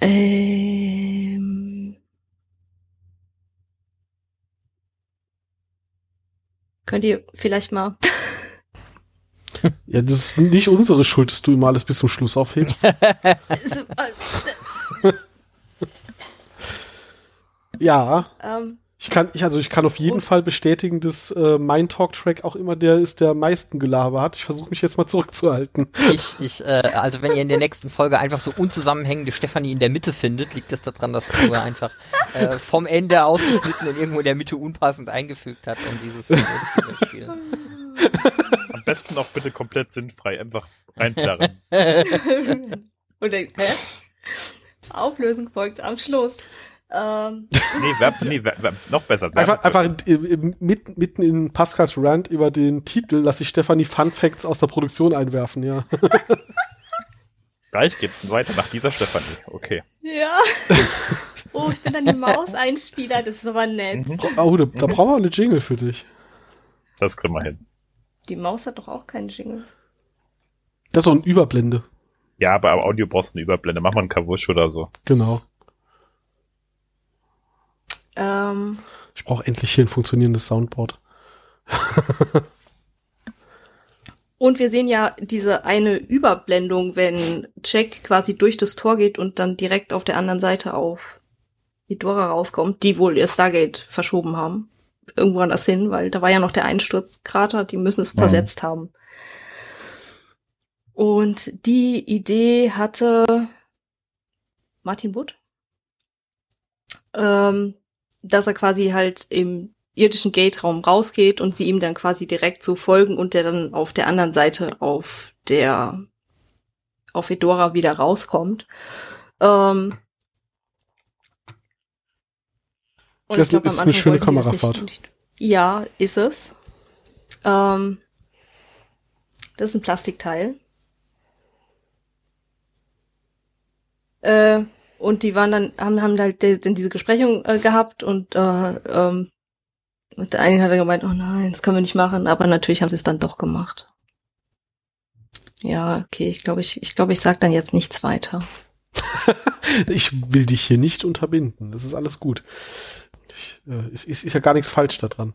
Ähm Könnt ihr vielleicht mal Ja, das ist nicht unsere Schuld, dass du immer alles bis zum Schluss aufhebst. ja, ähm, ich kann, ich, also ich kann auf jeden Und- Fall bestätigen, dass äh, mein Talk-Track auch immer der ist, der am meisten Gelaber hat. Ich versuche mich jetzt mal zurückzuhalten. Ich, ich, äh, also wenn ihr in der nächsten Folge einfach so unzusammenhängende Stefanie in der Mitte findet, liegt das daran, dass Uwe einfach äh, vom Ende ausgeschnitten und irgendwo in der Mitte unpassend eingefügt hat, um dieses Video zu überspielen. Am besten auch bitte komplett sinnfrei, einfach reinplärren. und dann, hä? Auflösung folgt am Schluss. Ähm, nee, Verb, nee, Verb, Verb, noch besser. Verb, Einfach, einfach äh, äh, mit, mitten in Pascals Rant über den Titel lasse ich Stefanie Fun Facts aus der Produktion einwerfen, ja. Gleich geht's weiter nach dieser Stefanie. Okay. ja. Oh, ich bin dann die Maus-Einspieler, das ist aber nett. Mhm. Oh, da, da brauchen wir eine Jingle für dich. Das kriegen wir hin. Die Maus hat doch auch keinen Jingle. Das ist so ein Überblende. Ja, aber am Audio brauchst du eine Überblende. Mach mal einen Kawusch oder so. Genau. Ähm, Ich brauche endlich hier ein funktionierendes Soundboard. und wir sehen ja diese eine Überblendung, wenn Jack quasi durch das Tor geht und dann direkt auf der anderen Seite auf Idora rauskommt, die wohl ihr Stargate verschoben haben. Irgendwo anders hin, weil da war ja noch der Einsturzkrater, die müssen es Mhm. versetzt haben. Und die Idee hatte Martin Wood, ähm, dass er quasi halt im irdischen Gate-Raum rausgeht und sie ihm dann quasi direkt so folgen und der dann auf der anderen Seite auf der auf Fedora wieder rauskommt. Ähm, und Das ich glaub, ist eine schöne Kamerafahrt. Nicht, ja, ist es. Ähm, das ist ein Plastikteil. Äh, und die waren dann, haben, haben halt dann diese Besprechung äh, gehabt und, äh, ähm, und der eine hat dann gemeint, oh nein, das können wir nicht machen, aber natürlich haben sie es dann doch gemacht. Ja, okay, ich glaube, ich, ich glaube, ich sag dann jetzt nichts weiter. Ich will dich hier nicht unterbinden. Das ist alles gut. Ich, äh, es, es ist ja gar nichts falsch daran.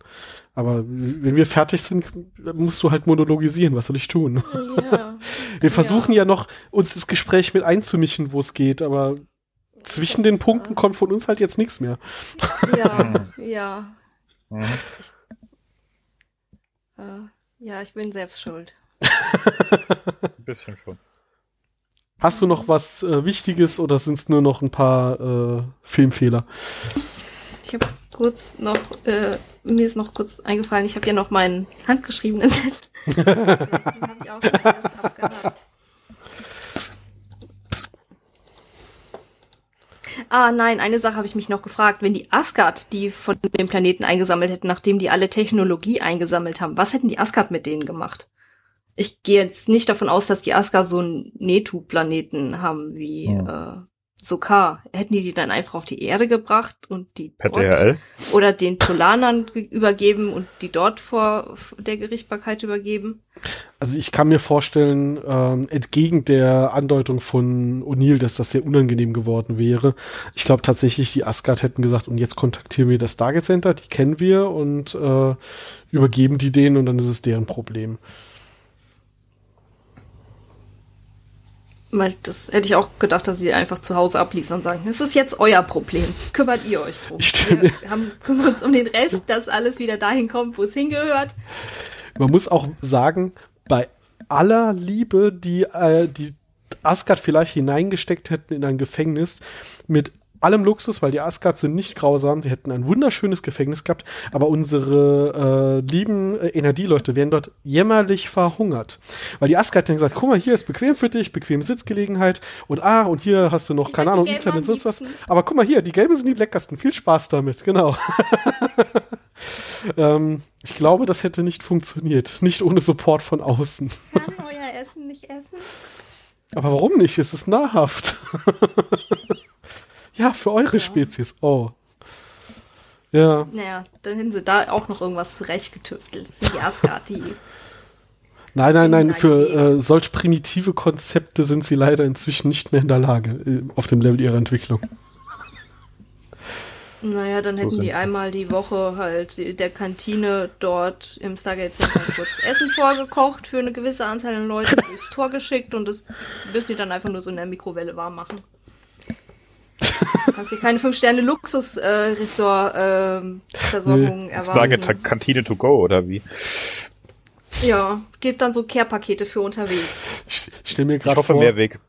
Aber wenn wir fertig sind, musst du halt monologisieren. Was soll ich tun? Ja. Wir versuchen ja. noch, uns das Gespräch mit einzumischen, wo es geht, aber zwischen den Punkten kommt von uns halt jetzt nichts mehr. Ja, ja. Mhm. Äh, ja, ich bin selbst schuld. Ein bisschen schon. Hast du noch was äh, Wichtiges oder sind es nur noch ein paar äh, Filmfehler? Ich habe kurz noch, äh, mir ist noch kurz eingefallen, ich habe ja noch meinen handgeschriebenen Zettel. Den hab ich auch schon ganz abgehakt. Ah, nein, eine Sache habe ich mich noch gefragt. Wenn die Asgard die von dem Planeten eingesammelt hätten, nachdem die alle Technologie eingesammelt haben, was hätten die Asgard mit denen gemacht? Ich gehe jetzt nicht davon aus, dass die Asgard so einen Netu-Planeten haben wie äh, Sokar. Hätten die die dann einfach auf die Erde gebracht und die Per dort DHL? oder den Tolanern ge- übergeben und die dort vor der Gerichtbarkeit übergeben? Also ich kann mir vorstellen, ähm, entgegen der Andeutung von O'Neill, dass das sehr unangenehm geworden wäre. Ich glaube tatsächlich, die Asgard hätten gesagt, und jetzt kontaktieren wir das Stargate Center, die kennen wir und äh, übergeben die denen und dann ist es deren Problem. Das hätte ich auch gedacht, dass sie einfach zu Hause abliefern und sagen, es ist jetzt euer Problem. Kümmert ihr euch drum. Mir- Wir haben, kümmern uns um den Rest, dass alles wieder dahin kommt, wo es hingehört. Man muss auch sagen, bei aller Liebe, die äh, die Asgard vielleicht hineingesteckt hätten in ein Gefängnis, mit allem Luxus, weil die Asgard sind nicht grausam, sie hätten ein wunderschönes Gefängnis gehabt, aber unsere äh, lieben äh, Energieleute wären dort jämmerlich verhungert. Weil die Asgard dann gesagt, guck mal, hier ist bequem für dich, bequeme Sitzgelegenheit und ah, und hier hast du noch, Ich keine Ahnung, Internet am sonst was. Aber guck mal hier, die Gelben sind die leckersten, viel Spaß damit, genau. ähm, ich glaube, das hätte nicht funktioniert, nicht ohne Support von außen. Kann euer Essen nicht essen? Aber warum nicht? Es ist nahrhaft. ja, für eure Spezies. Oh. Ja. Naja, dann hätten sie da auch noch irgendwas zurechtgetüftelt. Das sind die Asgard, die. Nein, nein, nein, für äh, solch primitive Konzepte sind sie leider inzwischen nicht mehr in der Lage, äh, auf dem Level ihrer Entwicklung. Naja, dann hätten die sie. einmal die Woche halt die- der Kantine dort im Stargate Center kurz Essen vorgekocht für eine gewisse Anzahl an Leuten durchs Tor geschickt und das dürft ihr dann einfach nur so in der Mikrowelle warm machen. Du kannst dir keine 5-Sterne-Luxus-Ressort-Versorgung Stargate erwarten. Kantine to go, oder wie? Ja, gibt dann so Care-Pakete für unterwegs. Ich stell mir Ich gerade hoffe, vor, Mehrweg.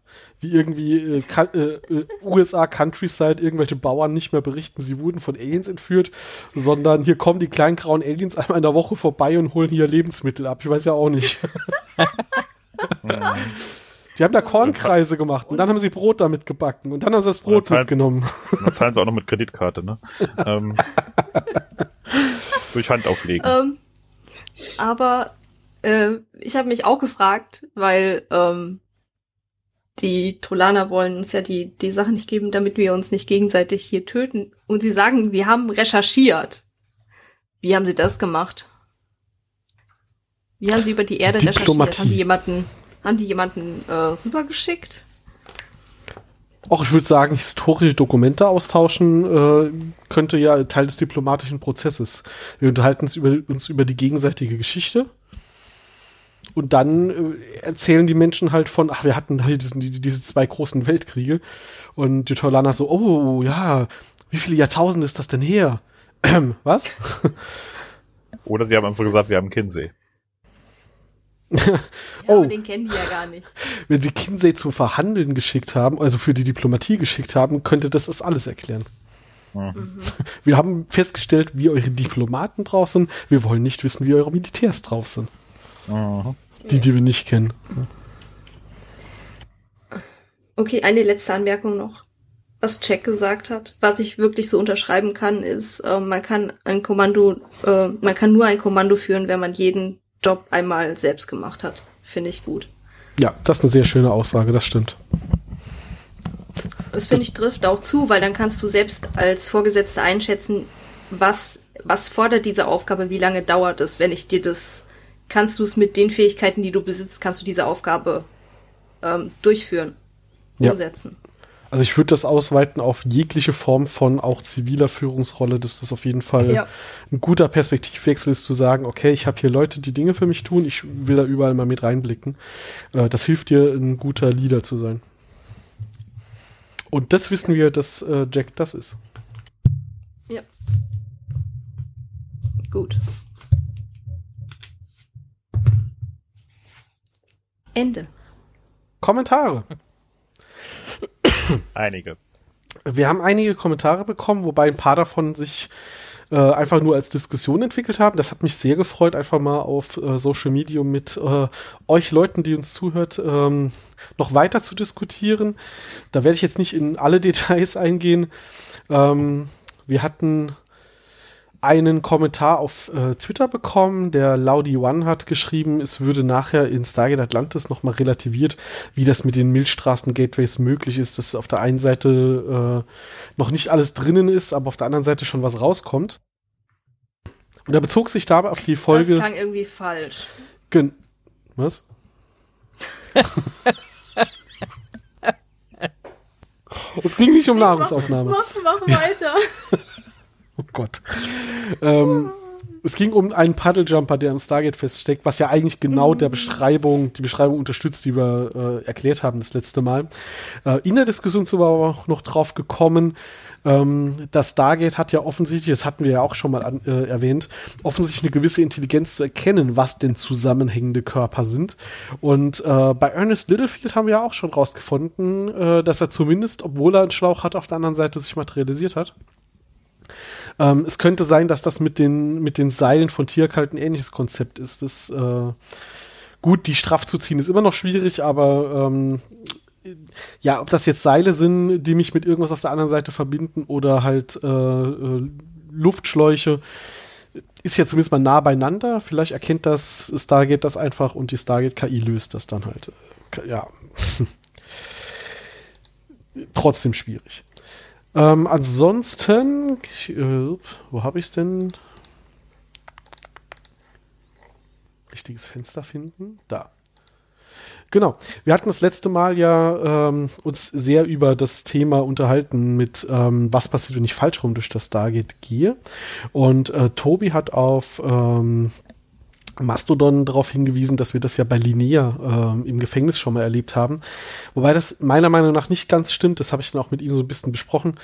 wie irgendwie äh, äh, äh, USA Countryside irgendwelche Bauern nicht mehr berichten, sie wurden von Aliens entführt, sondern hier kommen die kleinen grauen Aliens einmal in der Woche vorbei und holen hier Lebensmittel ab. Ich weiß ja auch nicht. Die haben da Kornkreise gemacht und dann haben sie Brot damit gebacken und dann haben sie das Brot mitgenommen. Man zahlen sie auch noch mit Kreditkarte, ne? ähm, durch Hand auflegen. Ähm, aber äh, ich habe mich auch gefragt, weil ähm, die Tolaner wollen uns ja die, die Sachen nicht geben, damit wir uns nicht gegenseitig hier töten. Und sie sagen, sie haben recherchiert. Wie haben sie das gemacht? Wie haben sie über die Erde recherchiert? Diplomatie. Haben die jemanden, haben die jemanden äh, rübergeschickt? Auch ich würde sagen, historische Dokumente austauschen äh, könnte ja Teil des diplomatischen Prozesses. Wir unterhalten uns über, uns über die gegenseitige Geschichte. Und dann äh, erzählen die Menschen halt von, ach, wir hatten halt diesen, diese, diese zwei großen Weltkriege. Und die Tolana so, oh, ja, wie viele Jahrtausende ist das denn her? Was? Oder sie haben einfach gesagt, wir haben Kinsey. Ja, Oh. aber den kennen die ja gar nicht. Wenn sie Kinsey zum Verhandeln geschickt haben, also für die Diplomatie geschickt haben, könnte das das alles erklären. Mhm. Wir haben festgestellt, wie eure Diplomaten drauf sind. Wir wollen nicht wissen, wie eure Militärs drauf sind. Mhm. Die, die wir nicht kennen. Okay, eine letzte Anmerkung noch. Was Jack gesagt hat, was ich wirklich so unterschreiben kann, ist, äh, man kann ein Kommando, äh, man kann nur ein Kommando führen, wenn man jeden Job einmal selbst gemacht hat. Finde ich gut. Ja, das ist eine sehr schöne Aussage, das stimmt. Das finde ich trifft auch zu, weil dann kannst du selbst als Vorgesetzter einschätzen, was, was fordert diese Aufgabe, wie lange dauert es, wenn ich dir das, kannst du es mit den Fähigkeiten, die du besitzt, kannst du diese Aufgabe ähm, durchführen, Ja. umsetzen. Also ich würde das ausweiten auf jegliche Form von auch ziviler Führungsrolle, dass das auf jeden Fall Ja. ein guter Perspektivwechsel ist, zu sagen, okay, ich habe hier Leute, die Dinge für mich tun, ich will da überall mal mit reinblicken. Äh, das hilft dir, ein guter Leader zu sein. Und das wissen wir, dass äh, Jack das ist. Ja. Gut. Ende. Kommentare. Einige. Wir haben einige Kommentare bekommen, wobei ein paar davon sich äh, einfach nur als Diskussion entwickelt haben. Das hat mich sehr gefreut, einfach mal auf äh, Social Media mit äh, euch Leuten, die uns zuhört, ähm, noch weiter zu diskutieren. Da werde ich jetzt nicht in alle Details eingehen. Ähm, wir hatten einen Kommentar auf äh, Twitter bekommen. Der Laudi One hat geschrieben, es würde nachher in Stargate Atlantis nochmal relativiert, wie das mit den Milchstraßen-Gateways möglich ist, dass auf der einen Seite äh, noch nicht alles drinnen ist, aber auf der anderen Seite schon was rauskommt. Und er bezog sich dabei auf die Folge. Das klang irgendwie falsch. Gen was? Es ging nicht um Nahrungsaufnahme. Mach, mach weiter. Oh Gott. Ähm, es ging um einen Paddeljumper, der im Stargate feststeckt, was ja eigentlich genau der Beschreibung, die Beschreibung unterstützt, die wir äh, erklärt haben das letzte Mal. Äh, in der Diskussion sind wir aber auch noch drauf gekommen, ähm, das Stargate hat ja offensichtlich, das hatten wir ja auch schon mal an, äh, erwähnt, offensichtlich eine gewisse Intelligenz zu erkennen, was denn zusammenhängende Körper sind. Und äh, bei Ernest Littlefield haben wir ja auch schon rausgefunden, äh, dass er zumindest, obwohl er einen Schlauch hat, auf der anderen Seite sich materialisiert hat. Ähm, es könnte sein, dass das mit den, mit den Seilen von Tirk halt ein ähnliches Konzept ist. Das, äh, gut, die straff zu ziehen ist immer noch schwierig, aber ähm, ja, ob das jetzt Seile sind, die mich mit irgendwas auf der anderen Seite verbinden oder halt äh, äh, Luftschläuche, ist ja zumindest mal nah beieinander. Vielleicht erkennt das Stargate das einfach und die Stargate KI löst das dann halt. Äh, Ja. Trotzdem schwierig. Ähm, ansonsten, ich, äh, wo habe ich es denn? Richtiges Fenster finden. Da. Genau. Wir hatten das letzte Mal ja ähm, uns sehr über das Thema unterhalten mit ähm, was passiert, wenn ich falsch rum durch das Stargate gehe. Und äh, Tobi hat auf ähm, Mastodon darauf hingewiesen, dass wir das ja bei Linnea ähm, im Gefängnis schon mal erlebt haben. Wobei das meiner Meinung nach nicht ganz stimmt. Das habe ich dann auch mit ihm so ein bisschen besprochen.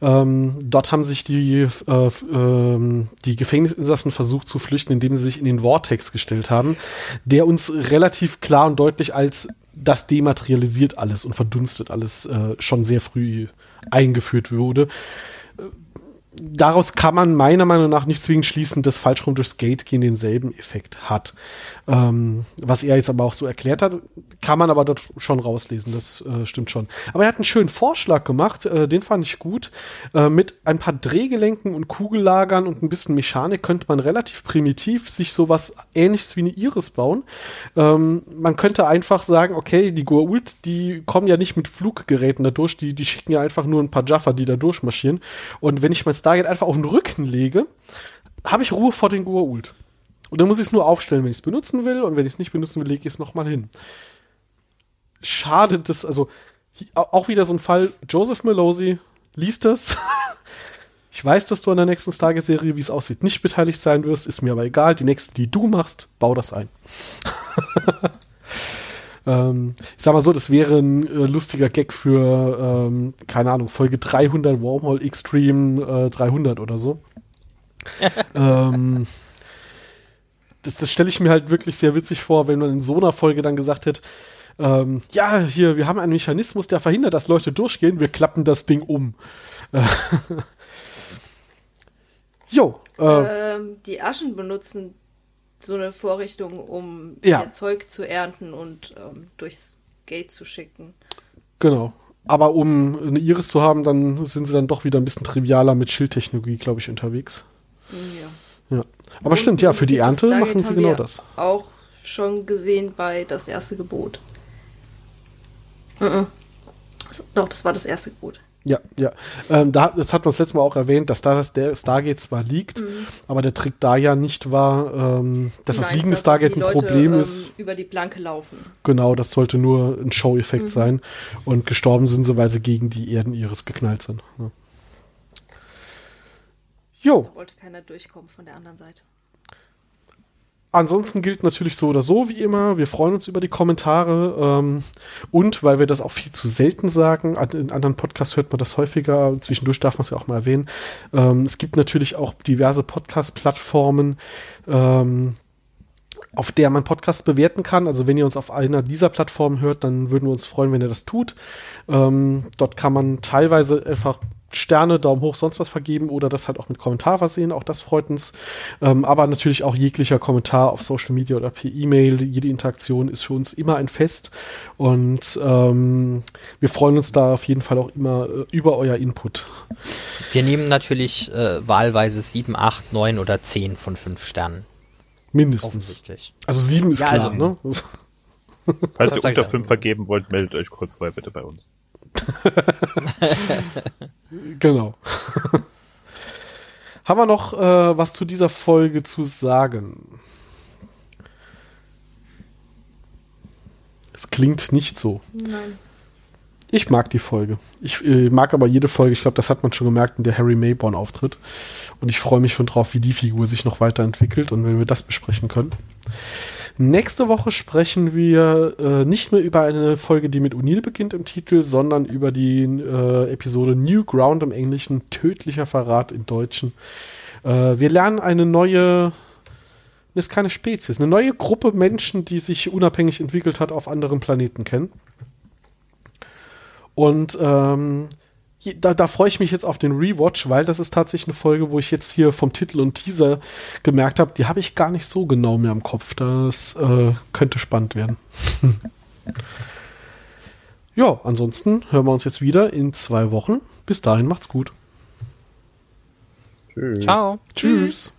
Ähm, dort haben sich die, äh, ähm, die Gefängnisinsassen versucht zu flüchten, indem sie sich in den Vortex gestellt haben, der uns relativ klar und deutlich als das dematerialisiert alles und verdunstet alles äh, schon sehr früh eingeführt wurde daraus kann man meiner Meinung nach nicht zwingend schließen, dass falsch rum durchs Gate gehen denselben Effekt hat. Ähm, was er jetzt aber auch so erklärt hat, kann man aber dort schon rauslesen, das äh, stimmt schon. Aber er hat einen schönen Vorschlag gemacht, äh, den fand ich gut. Äh, mit ein paar Drehgelenken und Kugellagern und ein bisschen Mechanik könnte man relativ primitiv sich sowas ähnliches wie eine Iris bauen. Ähm, man könnte einfach sagen, okay, die Goa'uld, die kommen ja nicht mit Fluggeräten da durch, die, die schicken ja einfach nur ein paar Jaffa, die da durchmarschieren. Und wenn ich mein Stargate einfach auf den Rücken lege, habe ich Ruhe vor den Goa'uld. Und dann muss ich es nur aufstellen, wenn ich es benutzen will. Und wenn ich es nicht benutzen will, lege ich es nochmal hin. Schade, dass, also, auch wieder so ein Fall, Joseph Melosi liest das. ich weiß, dass du an der nächsten Stargate-Serie, wie es aussieht, nicht beteiligt sein wirst, ist mir aber egal. Die nächste, die du machst, bau das ein. ähm, ich sag mal so, das wäre ein äh, lustiger Gag für, ähm, keine Ahnung, Folge 300 Wormhole Extreme äh, 300 oder so. ähm, das, das stelle ich mir halt wirklich sehr witzig vor, wenn man in so einer Folge dann gesagt hätte, ähm, ja, hier, wir haben einen Mechanismus, der verhindert, dass Leute durchgehen, wir klappen das Ding um. jo. Äh, Ähm, die Aschen benutzen so eine Vorrichtung, um Ja. ihr Zeug zu ernten und ähm, durchs Gate zu schicken. genau. Aber um eine Iris zu haben, dann sind sie dann doch wieder ein bisschen trivialer mit Schildtechnologie, glaube ich, unterwegs. Ja. Ja. Aber stimmt, ja, für die Ernte machen sie genau das. Auch schon gesehen bei das erste Gebot. Mhm. Also, doch, das war das erste Gebot. Ja, ja. Ähm, da, das hat man das letzte Mal auch erwähnt, dass da das der Stargate zwar liegt, Mhm. aber der Trick da ja nicht war, ähm, dass das Nein, liegende dass Stargate ein Leute, Problem ähm, ist. über die Planke laufen. Genau, das sollte nur ein Show-Effekt Mhm. sein. Und gestorben sind sie, weil sie gegen die Erdeniris geknallt sind. Ja. Jo, Da wollte keiner durchkommen von der anderen Seite. Ansonsten gilt natürlich so oder so wie immer. Wir freuen uns über die Kommentare. Ähm, und weil wir das auch viel zu selten sagen, in anderen Podcasts hört man das häufiger, zwischendurch darf man es ja auch mal erwähnen. Ähm, es gibt natürlich auch diverse Podcast-Plattformen, ähm, auf der man Podcasts bewerten kann. Also wenn ihr uns auf einer dieser Plattformen hört, dann würden wir uns freuen, wenn ihr das tut. Ähm, dort kann man teilweise einfach Sterne, Daumen hoch, sonst was vergeben oder das halt auch mit Kommentar versehen. Auch das freut uns. Ähm, aber natürlich auch jeglicher Kommentar auf Social Media oder per E-Mail. Jede Interaktion ist für uns immer ein Fest. Und ähm, wir freuen uns da auf jeden Fall auch immer äh, über euer Input. Wir nehmen natürlich äh, wahlweise 7, 8, 9 oder 10 von 5 Sternen. Mindestens. Offensichtlich. Also sieben ist Ja, klar, also- ne? Falls ihr unter auch. 5 vergeben wollt, meldet euch kurz vorher bitte bei uns. Genau. Haben wir noch äh, was zu dieser Folge zu sagen? Es klingt nicht so. Nein. Ich mag die Folge. Ich äh, mag aber jede Folge. Ich glaube, das hat man schon gemerkt in der Harry Mayborn Auftritt. Und ich freue mich schon drauf, wie die Figur sich noch weiterentwickelt und wenn wir das besprechen können. Nächste Woche sprechen wir äh, nicht mehr über eine Folge, die mit O'Neill beginnt im Titel, sondern über die äh, Episode New Ground im Englischen, tödlicher Verrat im Deutschen. Äh, wir lernen eine neue, ist keine Spezies, eine neue Gruppe Menschen, die sich unabhängig entwickelt hat, auf anderen Planeten kennen. Und ähm, da, da freue ich mich jetzt auf den Rewatch, weil das ist tatsächlich eine Folge, wo ich jetzt hier vom Titel und Teaser gemerkt habe, die habe ich gar nicht so genau mehr im Kopf. Das äh, könnte spannend werden. ja, ansonsten hören wir uns jetzt wieder in zwei Wochen. Bis dahin macht's gut. Tschüss. Ciao. Tschüss.